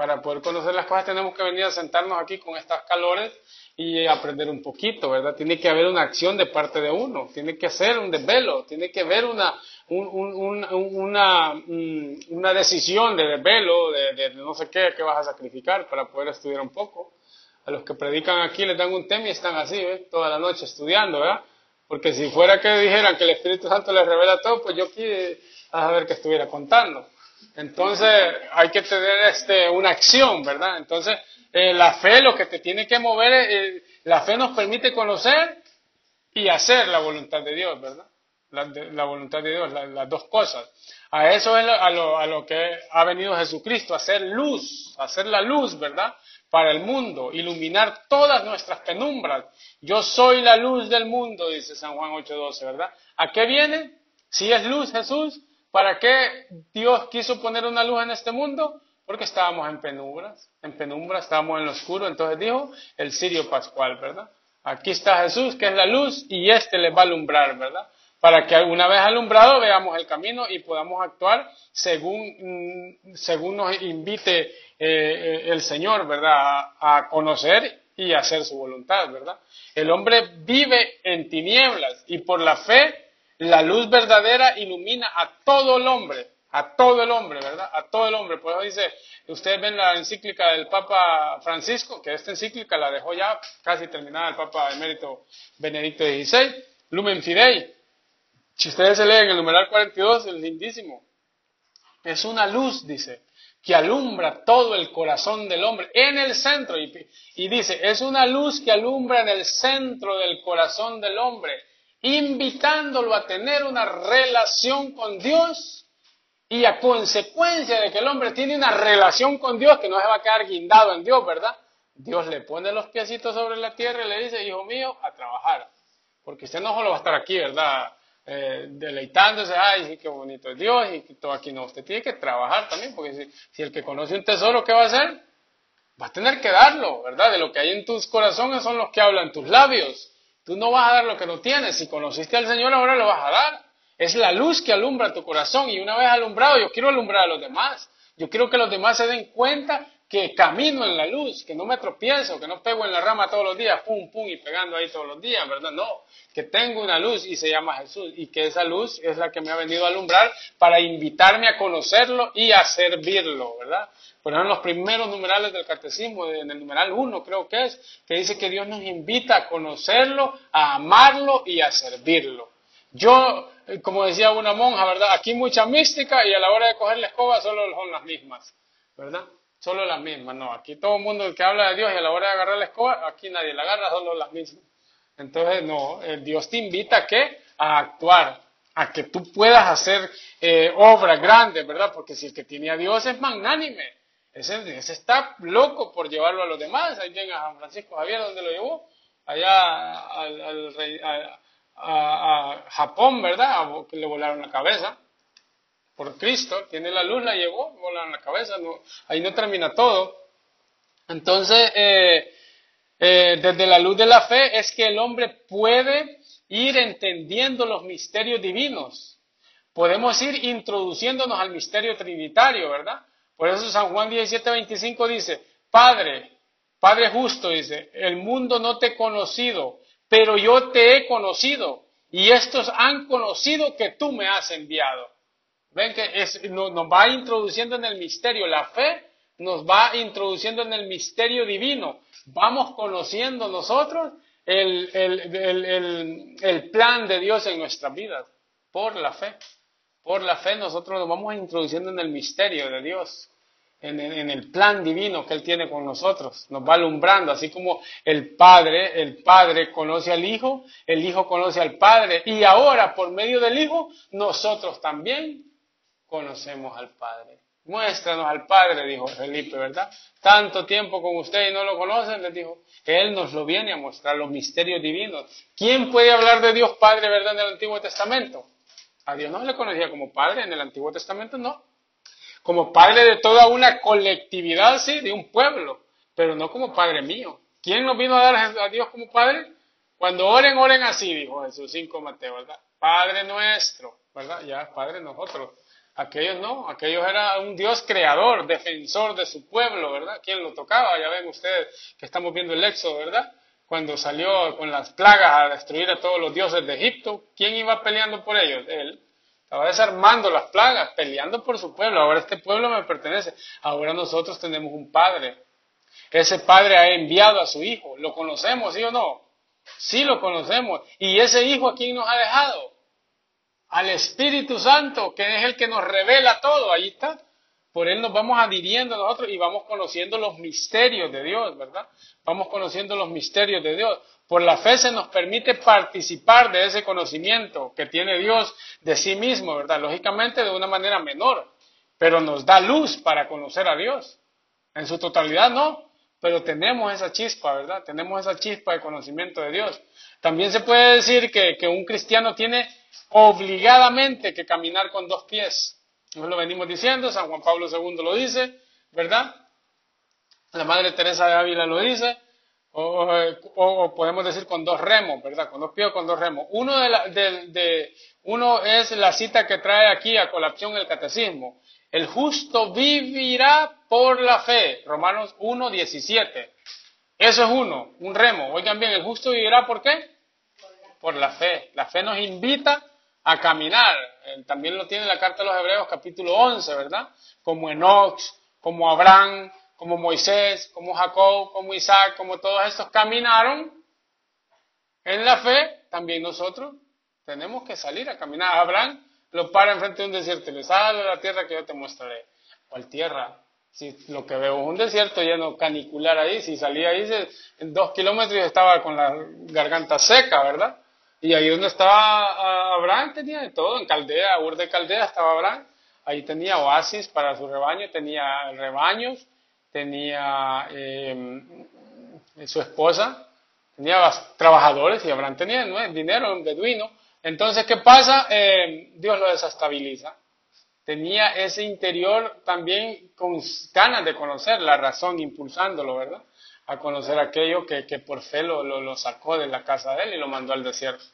Para poder conocer las cosas tenemos que venir a sentarnos aquí con estas calores y aprender un poquito, ¿verdad? Tiene que haber una acción de parte de uno, tiene que ser un desvelo, tiene que haber una, una, mm, una decisión de desvelo, de, no sé qué, que vas a sacrificar para poder estudiar un poco. A los que predican aquí les dan un tema y están así, ¿ves? Toda la noche estudiando, ¿verdad? Porque si fuera que dijeran que el Espíritu Santo les revela todo, pues yo aquí a ver que estuviera contando. Entonces hay que tener este, una acción, ¿verdad? Entonces eh, la fe lo que te tiene que mover, eh, la fe nos permite conocer y hacer la voluntad de Dios, ¿verdad? La, voluntad de Dios, las dos cosas. A eso es a lo, a lo que ha venido Jesucristo, hacer luz, hacer la luz, ¿verdad? Para el mundo, iluminar todas nuestras penumbras. Yo soy la luz del mundo, dice San Juan 8:12, ¿verdad? ¿A qué viene? Si es luz Jesús, ¿para qué Dios quiso poner una luz en este mundo? Porque estábamos en penumbras, en penumbras, estábamos en lo oscuro, entonces dijo el Sirio Pascual, ¿verdad? Aquí está Jesús, que es la luz, y este les va a alumbrar, ¿verdad? Para que una vez alumbrado veamos el camino y podamos actuar según, mm, según nos invite eh, eh, el Señor, ¿verdad? A, conocer y hacer su voluntad, ¿verdad? El hombre vive en tinieblas y por la fe la luz verdadera ilumina a todo el hombre, a todo el hombre, ¿verdad? A todo el hombre. Por eso dice, ustedes ven la encíclica del Papa Francisco, que esta encíclica la dejó ya casi terminada el Papa emérito Benedicto XVI, Lumen Fidei. Si ustedes se leen el numeral 42, es lindísimo. Es una luz, dice, que alumbra todo el corazón del hombre en el centro. Y, y dice, es una luz que alumbra en el centro del corazón del hombre, invitándolo a tener una relación con Dios y a consecuencia de que el hombre tiene una relación con Dios, que no se va a quedar guindado en Dios, ¿verdad? Dios le pone los piecitos sobre la tierra y le dice, hijo mío, a trabajar. Porque usted no solo va a estar aquí, ¿verdad? Eh, deleitándose, ay, qué bonito es Dios y todo aquí no. Usted tiene que trabajar también, porque si, si el que conoce un tesoro, ¿qué va a hacer? Va a tener que darlo, ¿verdad? De lo que hay en tus corazones son los que hablan tus labios. Tú no vas a dar lo que no tienes. Si conociste al Señor, ahora lo vas a dar. Es la luz que alumbra tu corazón y una vez alumbrado yo quiero alumbrar a los demás. Yo quiero que los demás se den cuenta que camino en la luz, que no me tropiezo, que no pego en la rama todos los días, pum, pum, y pegando ahí todos los días, ¿verdad? No, que tengo una luz y se llama Jesús y que esa luz es la que me ha venido a alumbrar para invitarme a conocerlo y a servirlo, ¿verdad? Por ejemplo, los primeros numerales del catecismo, en el numeral 1 creo que es, que dice que Dios nos invita a conocerlo, a amarlo y a servirlo. Yo eh, como decía una monja, ¿verdad? Aquí mucha mística y a la hora de coger la escoba solo son las mismas, ¿verdad? Solo las mismas, no. Aquí todo el mundo que habla de Dios y a la hora de agarrar la escoba, aquí nadie la agarra, solo las mismas. Entonces, no, eh, Dios te invita a qué? A actuar, a que tú puedas hacer eh, obras grandes, ¿verdad? Porque si el que tiene a Dios es magnánime, ese, está loco por llevarlo a los demás. Ahí llega San Francisco Javier, donde lo llevó? Allá al, rey, a, Japón, ¿verdad? Que le volaron la cabeza. Por Cristo, tiene la luz, la llevó, volaron la cabeza. ahí no termina todo. Entonces, eh, eh, desde la luz de la fe es que el hombre puede ir entendiendo los misterios divinos. Podemos ir introduciéndonos al misterio trinitario, ¿verdad? Por eso San Juan 17, 25 dice, Padre, Padre justo, dice, el mundo no te he conocido, pero yo te he conocido y estos han conocido que tú me has enviado. Ven que nos, va introduciendo en el misterio, la fe nos va introduciendo en el misterio divino. Vamos conociendo nosotros el, el plan de Dios en nuestras vidas por la fe. Por la fe nosotros nos vamos introduciendo en el misterio de Dios en, el plan divino que Él tiene con nosotros. Nos va alumbrando, así como el Padre, el Padre conoce al Hijo, el Hijo conoce al Padre, y ahora por medio del Hijo, nosotros también conocemos al Padre. Muéstranos al Padre, dijo Felipe, ¿verdad? Tanto tiempo con usted y no lo conocen, les dijo. Él nos lo viene a mostrar, los misterios divinos. ¿Quién puede hablar de Dios Padre, verdad, en el Antiguo Testamento? A Dios no se le conocía como Padre, en el Antiguo Testamento no como padre de toda una colectividad, sí, de un pueblo, pero no como padre mío. ¿Quién nos vino a dar a Dios como padre? Cuando oren, oren así, dijo Jesús 5 Mateo, ¿verdad? Padre nuestro, ¿verdad? Ya, Padre nosotros. Aquellos no, aquellos era un Dios creador, defensor de su pueblo, ¿verdad? ¿Quién lo tocaba? Ya ven ustedes que estamos viendo el éxodo, ¿verdad? Cuando salió con las plagas a destruir a todos los dioses de Egipto, ¿quién iba peleando por ellos? Él. Estaba desarmando las plagas, peleando por su pueblo. Ahora este pueblo me pertenece. Ahora nosotros tenemos un padre. Ese Padre ha enviado a su Hijo. ¿Lo conocemos, sí o no? Sí lo conocemos. ¿Y ese Hijo a quién nos ha dejado? Al Espíritu Santo, que es el que nos revela todo. Ahí está. Por Él nos vamos adhiriendo nosotros y vamos conociendo los misterios de Dios, ¿verdad? Vamos conociendo los misterios de Dios. Por la fe se nos permite participar de ese conocimiento que tiene Dios de sí mismo, ¿verdad? Lógicamente de una manera menor, pero nos da luz para conocer a Dios. En su totalidad no, pero tenemos esa chispa, ¿verdad? Tenemos esa chispa de conocimiento de Dios. También se puede decir que, que un cristiano tiene obligadamente que caminar con dos pies. Nos lo venimos diciendo, San Juan Pablo II lo dice, ¿verdad? La Madre Teresa de Ávila lo dice, o, podemos decir con dos remos, ¿verdad? Con dos pies o con dos remos. Uno, de, uno es la cita que trae aquí a colación el catecismo. El justo vivirá por la fe. Romanos 1, 17. Eso es uno, un remo. Oigan bien, el justo vivirá por qué? Por la fe. La fe nos invita a caminar. Eh, también lo tiene la carta de los Hebreos capítulo 11, ¿verdad? Como Enoch, como Abraham, como Moisés, como Jacob, como Isaac, como todos estos caminaron en la fe, también nosotros tenemos que salir a caminar. Abraham lo para enfrente de un desierto y le sale de la tierra que yo te mostraré. ¿Cuál tierra? Si lo que veo es un desierto lleno canicular ahí, si salía ahí en dos kilómetros estaba con la garganta seca, ¿verdad? Y ahí donde estaba ah, Abraham tenía de todo, en Caldea, Ur de Caldea estaba Abraham, ahí tenía oasis para su rebaño, tenía rebaños, tenía eh, su esposa, tenía trabajadores y Abraham tenía dinero, un beduino. Entonces, ¿qué pasa? Eh, Dios lo desestabiliza. Tenía ese interior también con ganas de conocer la razón, impulsándolo, ¿verdad? A conocer aquello que, por fe lo, lo, sacó de la casa de él y lo mandó al desierto.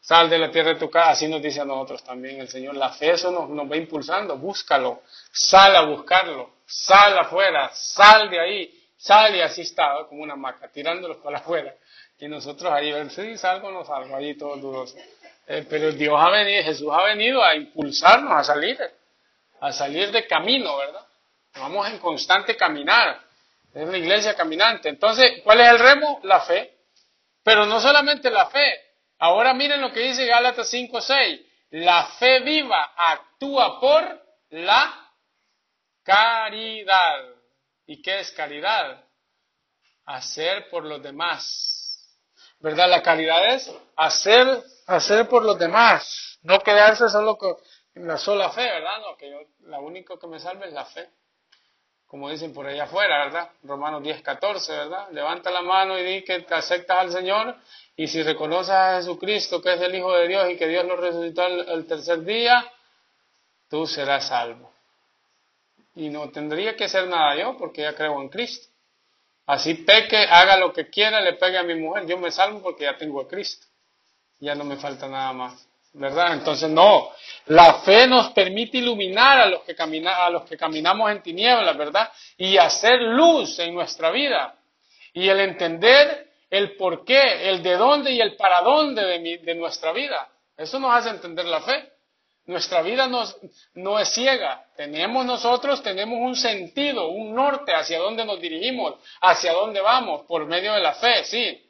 Sal de la tierra de tu casa, así nos dice a nosotros también el Señor. La fe eso nos, nos va impulsando, búscalo, sal a buscarlo, sal afuera, sal de ahí, sal y así está, como una maca, tirándolos para afuera. Y nosotros ahí, sí, salgo o no salgo, ahí todos dudosos. Eh, pero Dios ha venido, Jesús ha venido a impulsarnos a salir, a salir de camino, ¿verdad? Vamos en constante caminar. Es una iglesia caminante. Entonces, ¿cuál es el remo? La fe. Pero no solamente la fe. Ahora miren lo que dice Gálatas 5:6. La fe viva actúa por la caridad. ¿Y qué es caridad? Hacer por los demás. ¿Verdad? La caridad es hacer, hacer por los demás. No quedarse solo con la sola fe, ¿verdad? No, que yo, la única que me salve es la fe como dicen por allá afuera, ¿verdad? Romanos 10, 14, ¿verdad? Levanta la mano y di que te aceptas al Señor y si reconoces a Jesucristo que es el Hijo de Dios y que Dios lo resucitó el, tercer día, tú serás salvo. Y no tendría que ser nada yo porque ya creo en Cristo. Así peque, haga lo que quiera, le pegue a mi mujer, yo me salvo porque ya tengo a Cristo. Ya no me falta nada más. ¿Verdad? Entonces no, la fe nos permite iluminar a los que, camina, a los que caminamos en tinieblas, ¿verdad? Y hacer luz en nuestra vida. Y el entender el por qué, el de dónde y el para dónde de, de nuestra vida. Eso nos hace entender la fe. Nuestra vida nos, no es ciega. Tenemos nosotros, tenemos un sentido, un norte hacia dónde nos dirigimos, hacia dónde vamos, por medio de la fe, sí.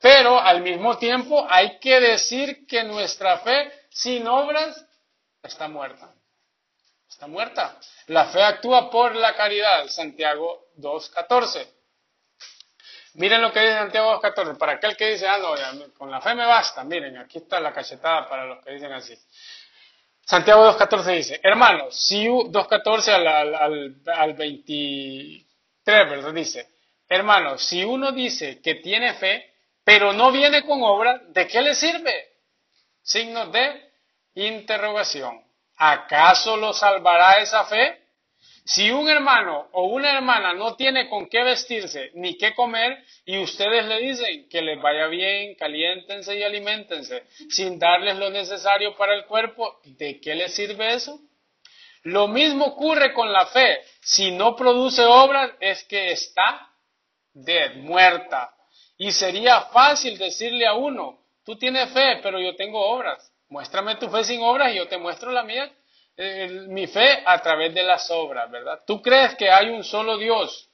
Pero al mismo tiempo hay que decir que nuestra fe sin obras está muerta. Está muerta. La fe actúa por la caridad. Santiago 2.14. Miren lo que dice Santiago 2.14. Para aquel que dice, ah, no, con la fe me basta. Miren, aquí está la cachetada para los que dicen así. Santiago 2.14 dice, hermanos, si 2.14 al, al, al 23, ¿verdad? Dice, hermanos, si uno dice que tiene fe, pero no viene con obra, ¿de qué le sirve? Signos de interrogación. ¿Acaso lo salvará esa fe? Si un hermano o una hermana no tiene con qué vestirse ni qué comer y ustedes le dicen que les vaya bien, caliéntense y alimentense sin darles lo necesario para el cuerpo, ¿de qué les sirve eso? Lo mismo ocurre con la fe. Si no produce obras es que está dead, muerta. Y sería fácil decirle a uno, tú tienes fe, pero yo tengo obras. Muéstrame tu fe sin obras y yo te muestro la mía, mi fe a través de las obras, ¿verdad? Tú crees que hay un solo Dios.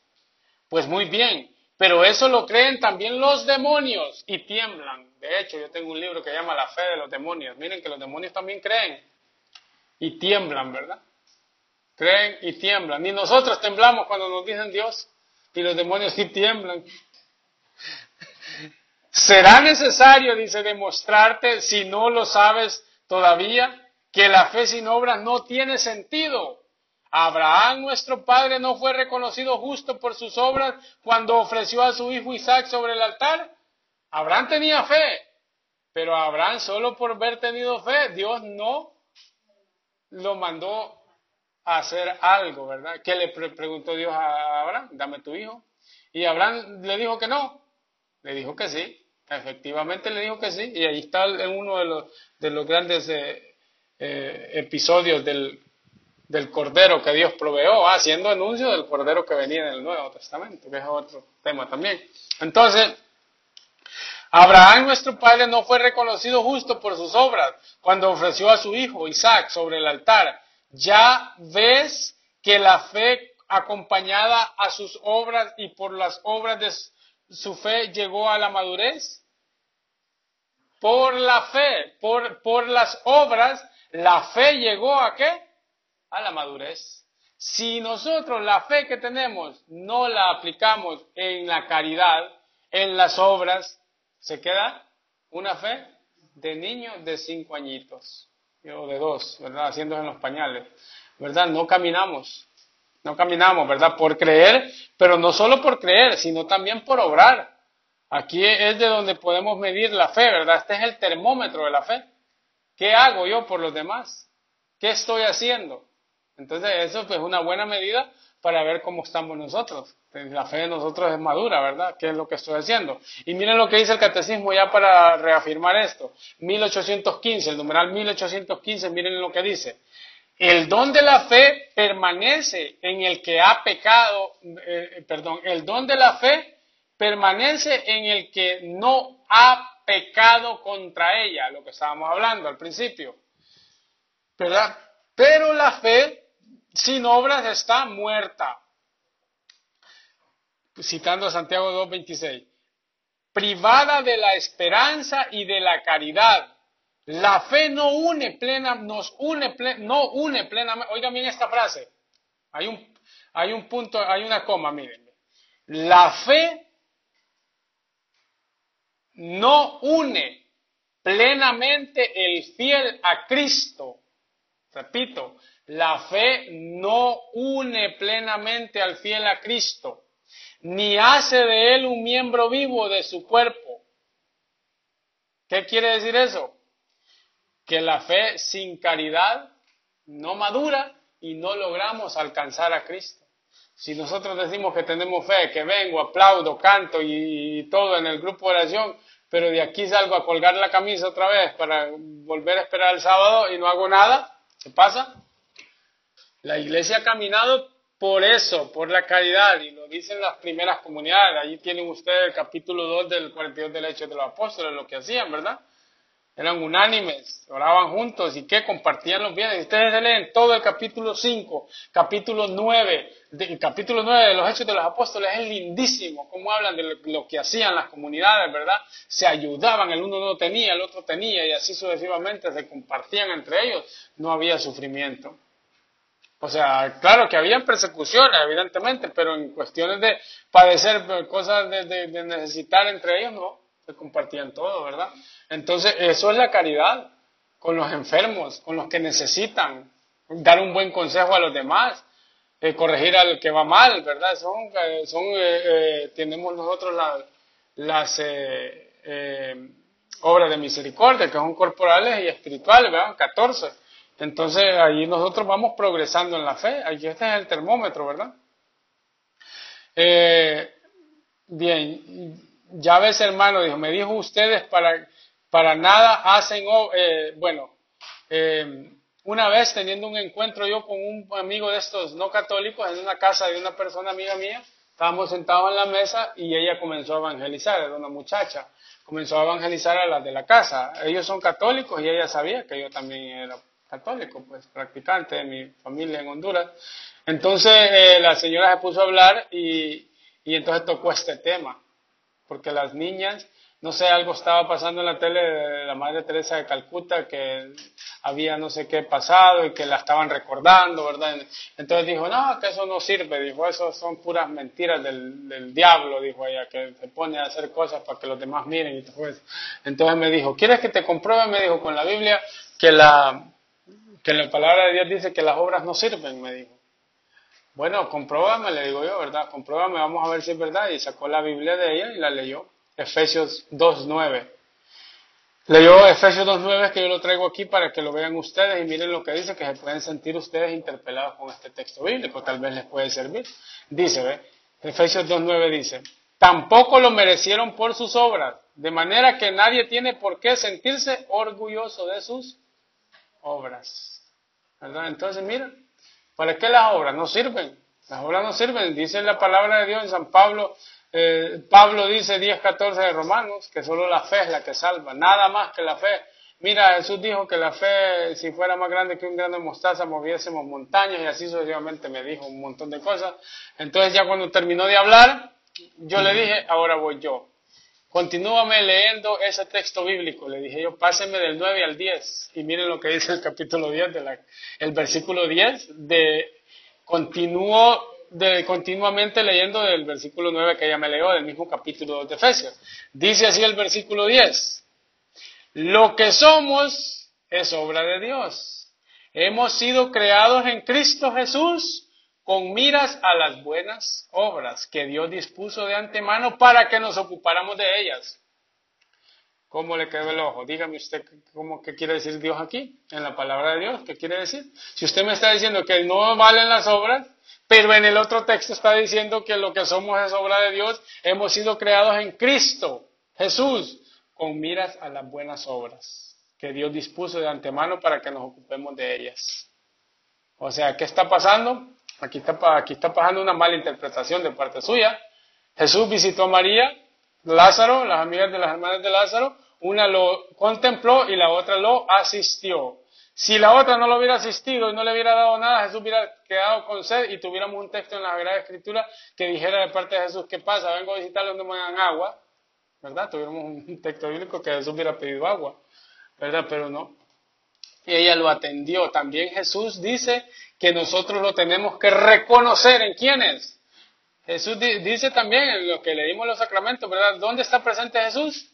Pues muy bien, pero eso lo creen también los demonios y tiemblan. De hecho, yo tengo un libro que llama La fe de los demonios. Miren que los demonios también creen y tiemblan, ¿verdad? Creen y tiemblan. Ni nosotros temblamos cuando nos dicen Dios y los demonios sí tiemblan. Será necesario, dice, demostrarte, si no lo sabes todavía, que la fe sin obras no tiene sentido. Abraham, nuestro padre, no fue reconocido justo por sus obras cuando ofreció a su hijo Isaac sobre el altar. Abraham tenía fe, pero Abraham solo por haber tenido fe, Dios no lo mandó a hacer algo, ¿verdad? ¿Qué le preguntó Dios a Abraham? Dame tu hijo. Y Abraham le dijo que no, le dijo que sí. Efectivamente le dijo que sí. Y ahí está uno de los, de los grandes eh, eh, episodios del, del Cordero que Dios proveó, haciendo anuncio del Cordero que venía en el Nuevo Testamento, que es otro tema también. Entonces, Abraham, nuestro padre, no fue reconocido justo por sus obras cuando ofreció a su hijo Isaac sobre el altar. Ya ves que la fe acompañada a sus obras y por las obras de su fe llegó a la madurez. Por la fe, por, por las obras, la fe llegó a qué? a la madurez. Si nosotros la fe que tenemos no la aplicamos en la caridad, en las obras, se queda una fe de niño de cinco añitos, o de dos, ¿verdad? Haciendo en los pañales, ¿verdad? No caminamos, no caminamos, ¿verdad? Por creer, pero no solo por creer, sino también por obrar. Aquí es de donde podemos medir la fe, ¿verdad? Este es el termómetro de la fe. ¿Qué hago yo por los demás? ¿Qué estoy haciendo? Entonces eso es pues, una buena medida para ver cómo estamos nosotros. La fe de nosotros es madura, ¿verdad? ¿Qué es lo que estoy haciendo? Y miren lo que dice el catecismo ya para reafirmar esto. 1815, el numeral 1815, miren lo que dice. El don de la fe permanece en el que ha pecado, eh, perdón, el don de la fe permanece en el que no ha pecado contra ella, lo que estábamos hablando al principio. ¿Verdad? Pero la fe sin obras está muerta. Citando a Santiago 2.26. Privada de la esperanza y de la caridad. La fe no une plena, nos une, no une plenamente. Oigan bien esta frase. Hay un, hay un punto, hay una coma, miren. La fe no une plenamente el fiel a Cristo. Repito, la fe no une plenamente al fiel a Cristo, ni hace de él un miembro vivo de su cuerpo. ¿Qué quiere decir eso? Que la fe sin caridad no madura y no logramos alcanzar a Cristo. Si nosotros decimos que tenemos fe, que vengo, aplaudo, canto y, todo en el grupo de oración, pero de aquí salgo a colgar la camisa otra vez para volver a esperar el sábado y no hago nada, ¿qué pasa? La iglesia ha caminado por eso, por la caridad, y lo dicen las primeras comunidades. Allí tienen ustedes el capítulo 2 del 42 del Hecho de los Apóstoles, lo que hacían, ¿verdad? Eran unánimes, oraban juntos y que compartían los bienes. Ustedes leen todo el capítulo 5, capítulo 9, el capítulo 9 de los Hechos de los Apóstoles es lindísimo, cómo hablan de lo, que hacían las comunidades, ¿verdad? Se ayudaban, el uno no tenía, el otro tenía, y así sucesivamente se compartían entre ellos, no había sufrimiento. O sea, claro que habían persecuciones, evidentemente, pero en cuestiones de padecer cosas de, necesitar entre ellos, no, se compartían todo, ¿verdad? Entonces, eso es la caridad con los enfermos, con los que necesitan, dar un buen consejo a los demás, eh, corregir al que va mal, ¿verdad? Son, eh, son eh, tenemos nosotros las obras de misericordia, que son corporales y espirituales, ¿verdad? 14 entonces ahí nosotros vamos progresando en la fe. Aquí este es el termómetro, ¿verdad? Bien, ya ves hermano, dijo, me dijo ustedes para, para nada hacen, eh, bueno, eh, una vez teniendo un encuentro yo con un amigo de estos no católicos en una casa de una persona amiga mía, estábamos sentados en la mesa y ella comenzó a evangelizar, era una muchacha, comenzó a evangelizar a las de la casa. Ellos son católicos y ella sabía que yo también era católico, pues practicante de mi familia en Honduras. Entonces eh, la señora se puso a hablar y, Y entonces tocó este tema, porque las niñas no sé, algo estaba pasando en la tele de la Madre Teresa de Calcuta, que había no sé qué pasado y que la estaban recordando, ¿verdad? Entonces dijo, no, que eso no sirve, dijo, eso son puras mentiras del, diablo, dijo ella, que se pone a hacer cosas para que los demás miren y todo eso. Entonces me dijo, ¿quieres que te compruebe? Me dijo, con la Biblia, que la, que la palabra de Dios dice que las obras no sirven, me dijo. Bueno, compruébame, le digo yo, ¿verdad? Compruébame, vamos a ver si es verdad. Y sacó la Biblia de ella y la leyó. Efesios 2.9. Leyó Efesios 2.9 que yo lo traigo aquí para que lo vean ustedes y miren lo que dice, que se pueden sentir ustedes interpelados con este texto bíblico, tal vez les puede servir. Dice, ¿ve? Efesios 2.9 dice, tampoco lo merecieron por sus obras, de manera que nadie tiene por qué sentirse orgulloso de sus obras. ¿Verdad? Entonces, miren, ¿para qué las obras? No sirven. Las obras no sirven. Dice la palabra de Dios en San Pablo eh, Pablo dice 10.14 de Romanos que solo la fe es la que salva, nada más que la fe. Mira, Jesús dijo que la fe, si fuera más grande que un grano de mostaza, moviésemos montañas y así sucesivamente me dijo un montón de cosas. Entonces ya cuando terminó de hablar, yo le dije, ahora voy yo. Continúame leyendo ese texto bíblico. Le dije yo, pásenme del 9 al 10. Y miren lo que dice el capítulo 10, de la, el versículo 10 de continúo de, continuamente leyendo del versículo 9 que ella me leyó, del mismo capítulo de Efesios. Dice así el versículo 10. Lo que somos es obra de Dios. Hemos sido creados en Cristo Jesús con miras a las buenas obras que Dios dispuso de antemano para que nos ocupáramos de ellas. ¿Cómo le quedó el ojo? Dígame usted cómo qué quiere decir Dios aquí, en la palabra de Dios, ¿qué quiere decir? Si usted me está diciendo que no valen las obras, pero en el otro texto está diciendo que lo que somos es obra de Dios, hemos sido creados en Cristo, Jesús, con miras a las buenas obras que Dios dispuso de antemano para que nos ocupemos de ellas. O sea, ¿qué está pasando? Aquí está, aquí está pasando una mala interpretación de parte suya. Jesús visitó a María, Lázaro, las amigas de las hermanas de Lázaro, una lo contempló y la otra lo asistió. Si la otra no lo hubiera asistido y no le hubiera dado nada, Jesús hubiera quedado con sed y tuviéramos un texto en la Sagrada Escritura que dijera de parte de Jesús, ¿qué pasa? Vengo a visitarle donde me dan agua, ¿verdad? Tuviéramos un texto bíblico que Jesús hubiera pedido agua, ¿verdad? Pero no. Y ella lo atendió. También Jesús dice que nosotros lo tenemos que reconocer en quiénes. Jesús dice también en lo que leímos los sacramentos, ¿verdad? ¿Dónde está presente Jesús?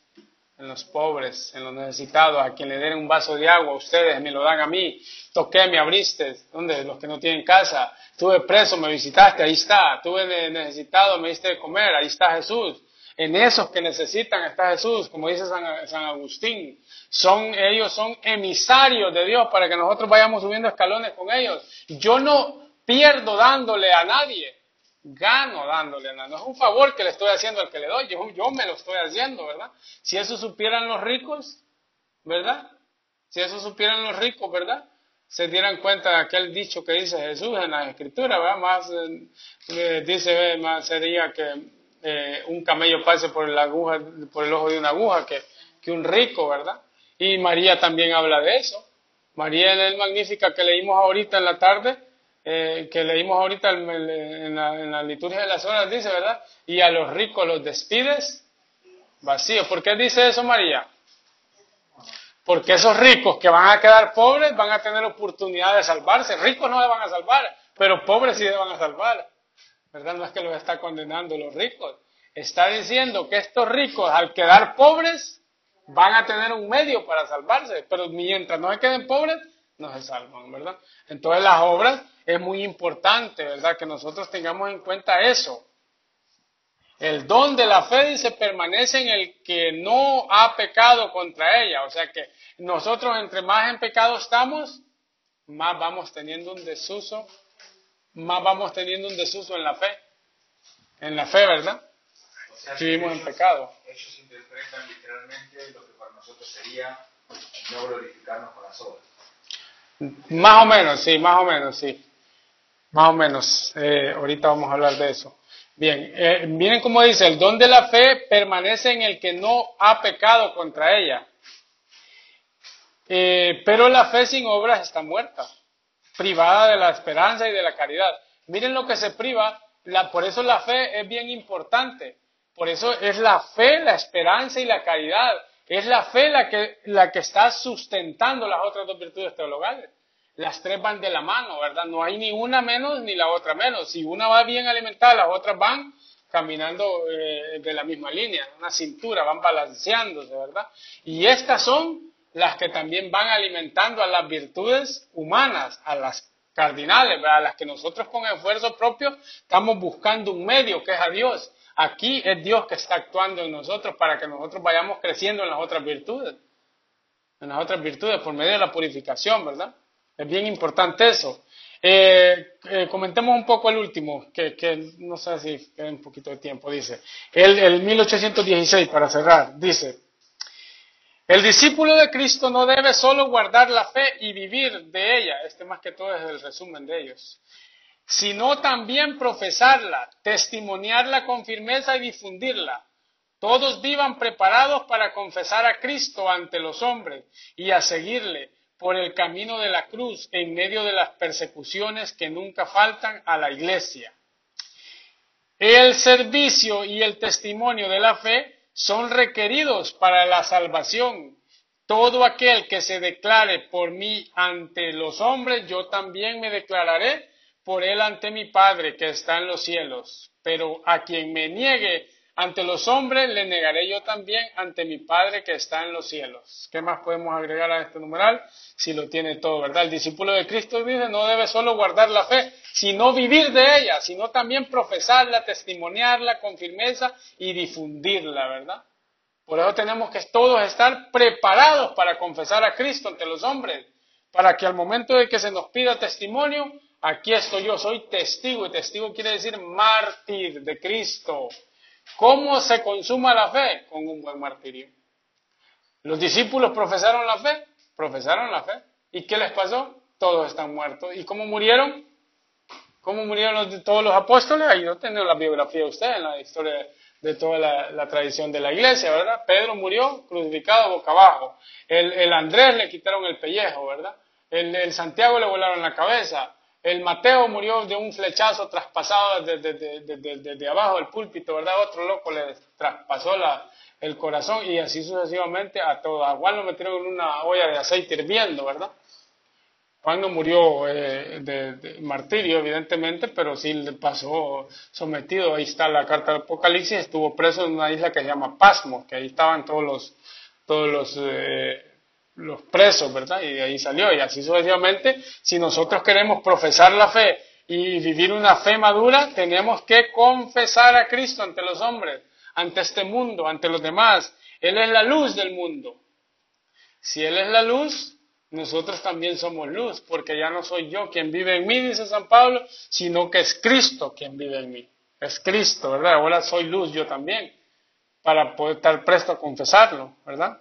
En los pobres, en los necesitados, a quien le den un vaso de agua, ustedes me lo dan a mí, toqué, me abriste, ¿dónde? Los que no tienen casa, estuve preso, me visitaste, ahí está, estuve necesitado, me diste de comer, ahí está Jesús. En esos que necesitan está Jesús, como dice San, San Agustín. Son, ellos son emisarios de Dios para que nosotros vayamos subiendo escalones con ellos. Yo no pierdo dándole a nadie gano dándole. No es un favor que le estoy haciendo al que le doy, yo, yo me lo estoy haciendo, ¿verdad? Si eso supieran los ricos, ¿verdad? Si eso supieran los ricos, ¿verdad? Se dieran cuenta de aquel dicho que dice Jesús en la escritura, ¿verdad? Más, eh, eh, dice, más sería que eh, un camello pase por, la aguja, por el ojo de una aguja que, que un rico, ¿verdad? Y María también habla de eso. María en el Magnífica que leímos ahorita en la tarde, eh, que leímos ahorita en la, liturgia de las horas, dice, ¿verdad? Y a los ricos los despides vacíos. ¿Por qué dice eso María? Porque esos ricos que van a quedar pobres van a tener oportunidad de salvarse. Ricos no le van a salvar, pero pobres sí le van a salvar. ¿Verdad? No es que los está condenando los ricos. Está diciendo que estos ricos al quedar pobres van a tener un medio para salvarse, pero mientras no se queden pobres, no se salvan, ¿verdad? Entonces las obras es muy importante, ¿verdad? Que nosotros tengamos en cuenta eso. El don de la fe dice permanece en el que no ha pecado contra ella. O sea que nosotros entre más en pecado estamos, más vamos teniendo un desuso, más vamos teniendo un desuso en la fe. En la fe, ¿verdad? si vivimos en pecado. Ellos interpretan literalmente lo que para nosotros sería no glorificarnos con las obras. Más o menos, sí, más o menos, sí. Más o menos. Eh, ahorita vamos a hablar de eso. Bien, eh, miren cómo dice, el don de la fe permanece en el que no ha pecado contra ella. Eh, pero la fe sin obras está muerta, privada de la esperanza y de la caridad. Miren lo que se priva la, por eso la fe es bien importante. Por eso es la fe, la esperanza y la caridad. Es la fe la que, la que está sustentando las otras dos virtudes teologales. Las tres van de la mano, ¿verdad? No hay ni una menos ni la otra menos. Si una va bien alimentada, las otras van caminando eh, de la misma línea, una cintura, van balanceándose, ¿verdad? Y estas son las que también van alimentando a las virtudes humanas, a las cardinales, ¿verdad? a las que nosotros con esfuerzo propio estamos buscando un medio, que es a Dios. Aquí es Dios que está actuando en nosotros para que nosotros vayamos creciendo en las otras virtudes, en las otras virtudes por medio de la purificación, ¿verdad? Es bien importante eso. Eh, eh, comentemos un poco el último, que, no sé si queda un poquito de tiempo, dice. El, el 1816, para cerrar, dice, el discípulo de Cristo no debe solo guardar la fe y vivir de ella, este más que todo es el resumen de ellos, sino también profesarla, testimoniarla con firmeza y difundirla. Todos vivan preparados para confesar a Cristo ante los hombres y a seguirle por el camino de la cruz en medio de las persecuciones que nunca faltan a la iglesia. El servicio y el testimonio de la fe son requeridos para la salvación. Todo aquel que se declare por mí ante los hombres, yo también me declararé por él ante mi Padre que está en los cielos. Pero a quien me niegue ante los hombres, le negaré yo también ante mi Padre que está en los cielos. ¿Qué más podemos agregar a este numeral? Si lo tiene todo, ¿verdad? El discípulo de Cristo dice, no debe solo guardar la fe, sino vivir de ella, sino también profesarla, testimoniarla con firmeza y difundirla, ¿verdad? Por eso tenemos que todos estar preparados para confesar a Cristo ante los hombres, para que al momento de que se nos pida testimonio, aquí estoy yo, soy testigo, y testigo quiere decir mártir de Cristo. ¿Cómo se consuma la fe? Con un buen martirio. Los discípulos profesaron la fe, profesaron la fe. ¿Y qué les pasó? Todos están muertos. ¿Y cómo murieron? ¿Cómo murieron todos los apóstoles? Ahí no tengo la biografía de usted en la historia de toda la, tradición de la iglesia, ¿verdad? Pedro murió crucificado boca abajo. El, Andrés le quitaron el pellejo, ¿verdad? El, el Santiago le volaron la cabeza. El Mateo murió de un flechazo traspasado desde abajo del púlpito, ¿verdad? Otro loco le traspasó el corazón y así sucesivamente a todos. A Juan lo metieron en una olla de aceite hirviendo, ¿verdad? Juan no murió eh, de, martirio, evidentemente, pero sí le pasó sometido. Ahí está la carta del Apocalipsis. Estuvo preso en una isla que se llama Pasmo, que ahí estaban todos los, todos los eh, los presos, ¿verdad? Y de ahí salió. Y así sucesivamente, si nosotros queremos profesar la fe y vivir una fe madura, tenemos que confesar a Cristo ante los hombres, ante este mundo, ante los demás. Él es la luz del mundo. Si Él es la luz, nosotros también somos luz, porque ya no soy yo quien vive en mí, dice San Pablo, sino que es Cristo quien vive en mí. Es Cristo, ¿verdad? Ahora soy luz yo también, para poder estar presto a confesarlo, ¿verdad?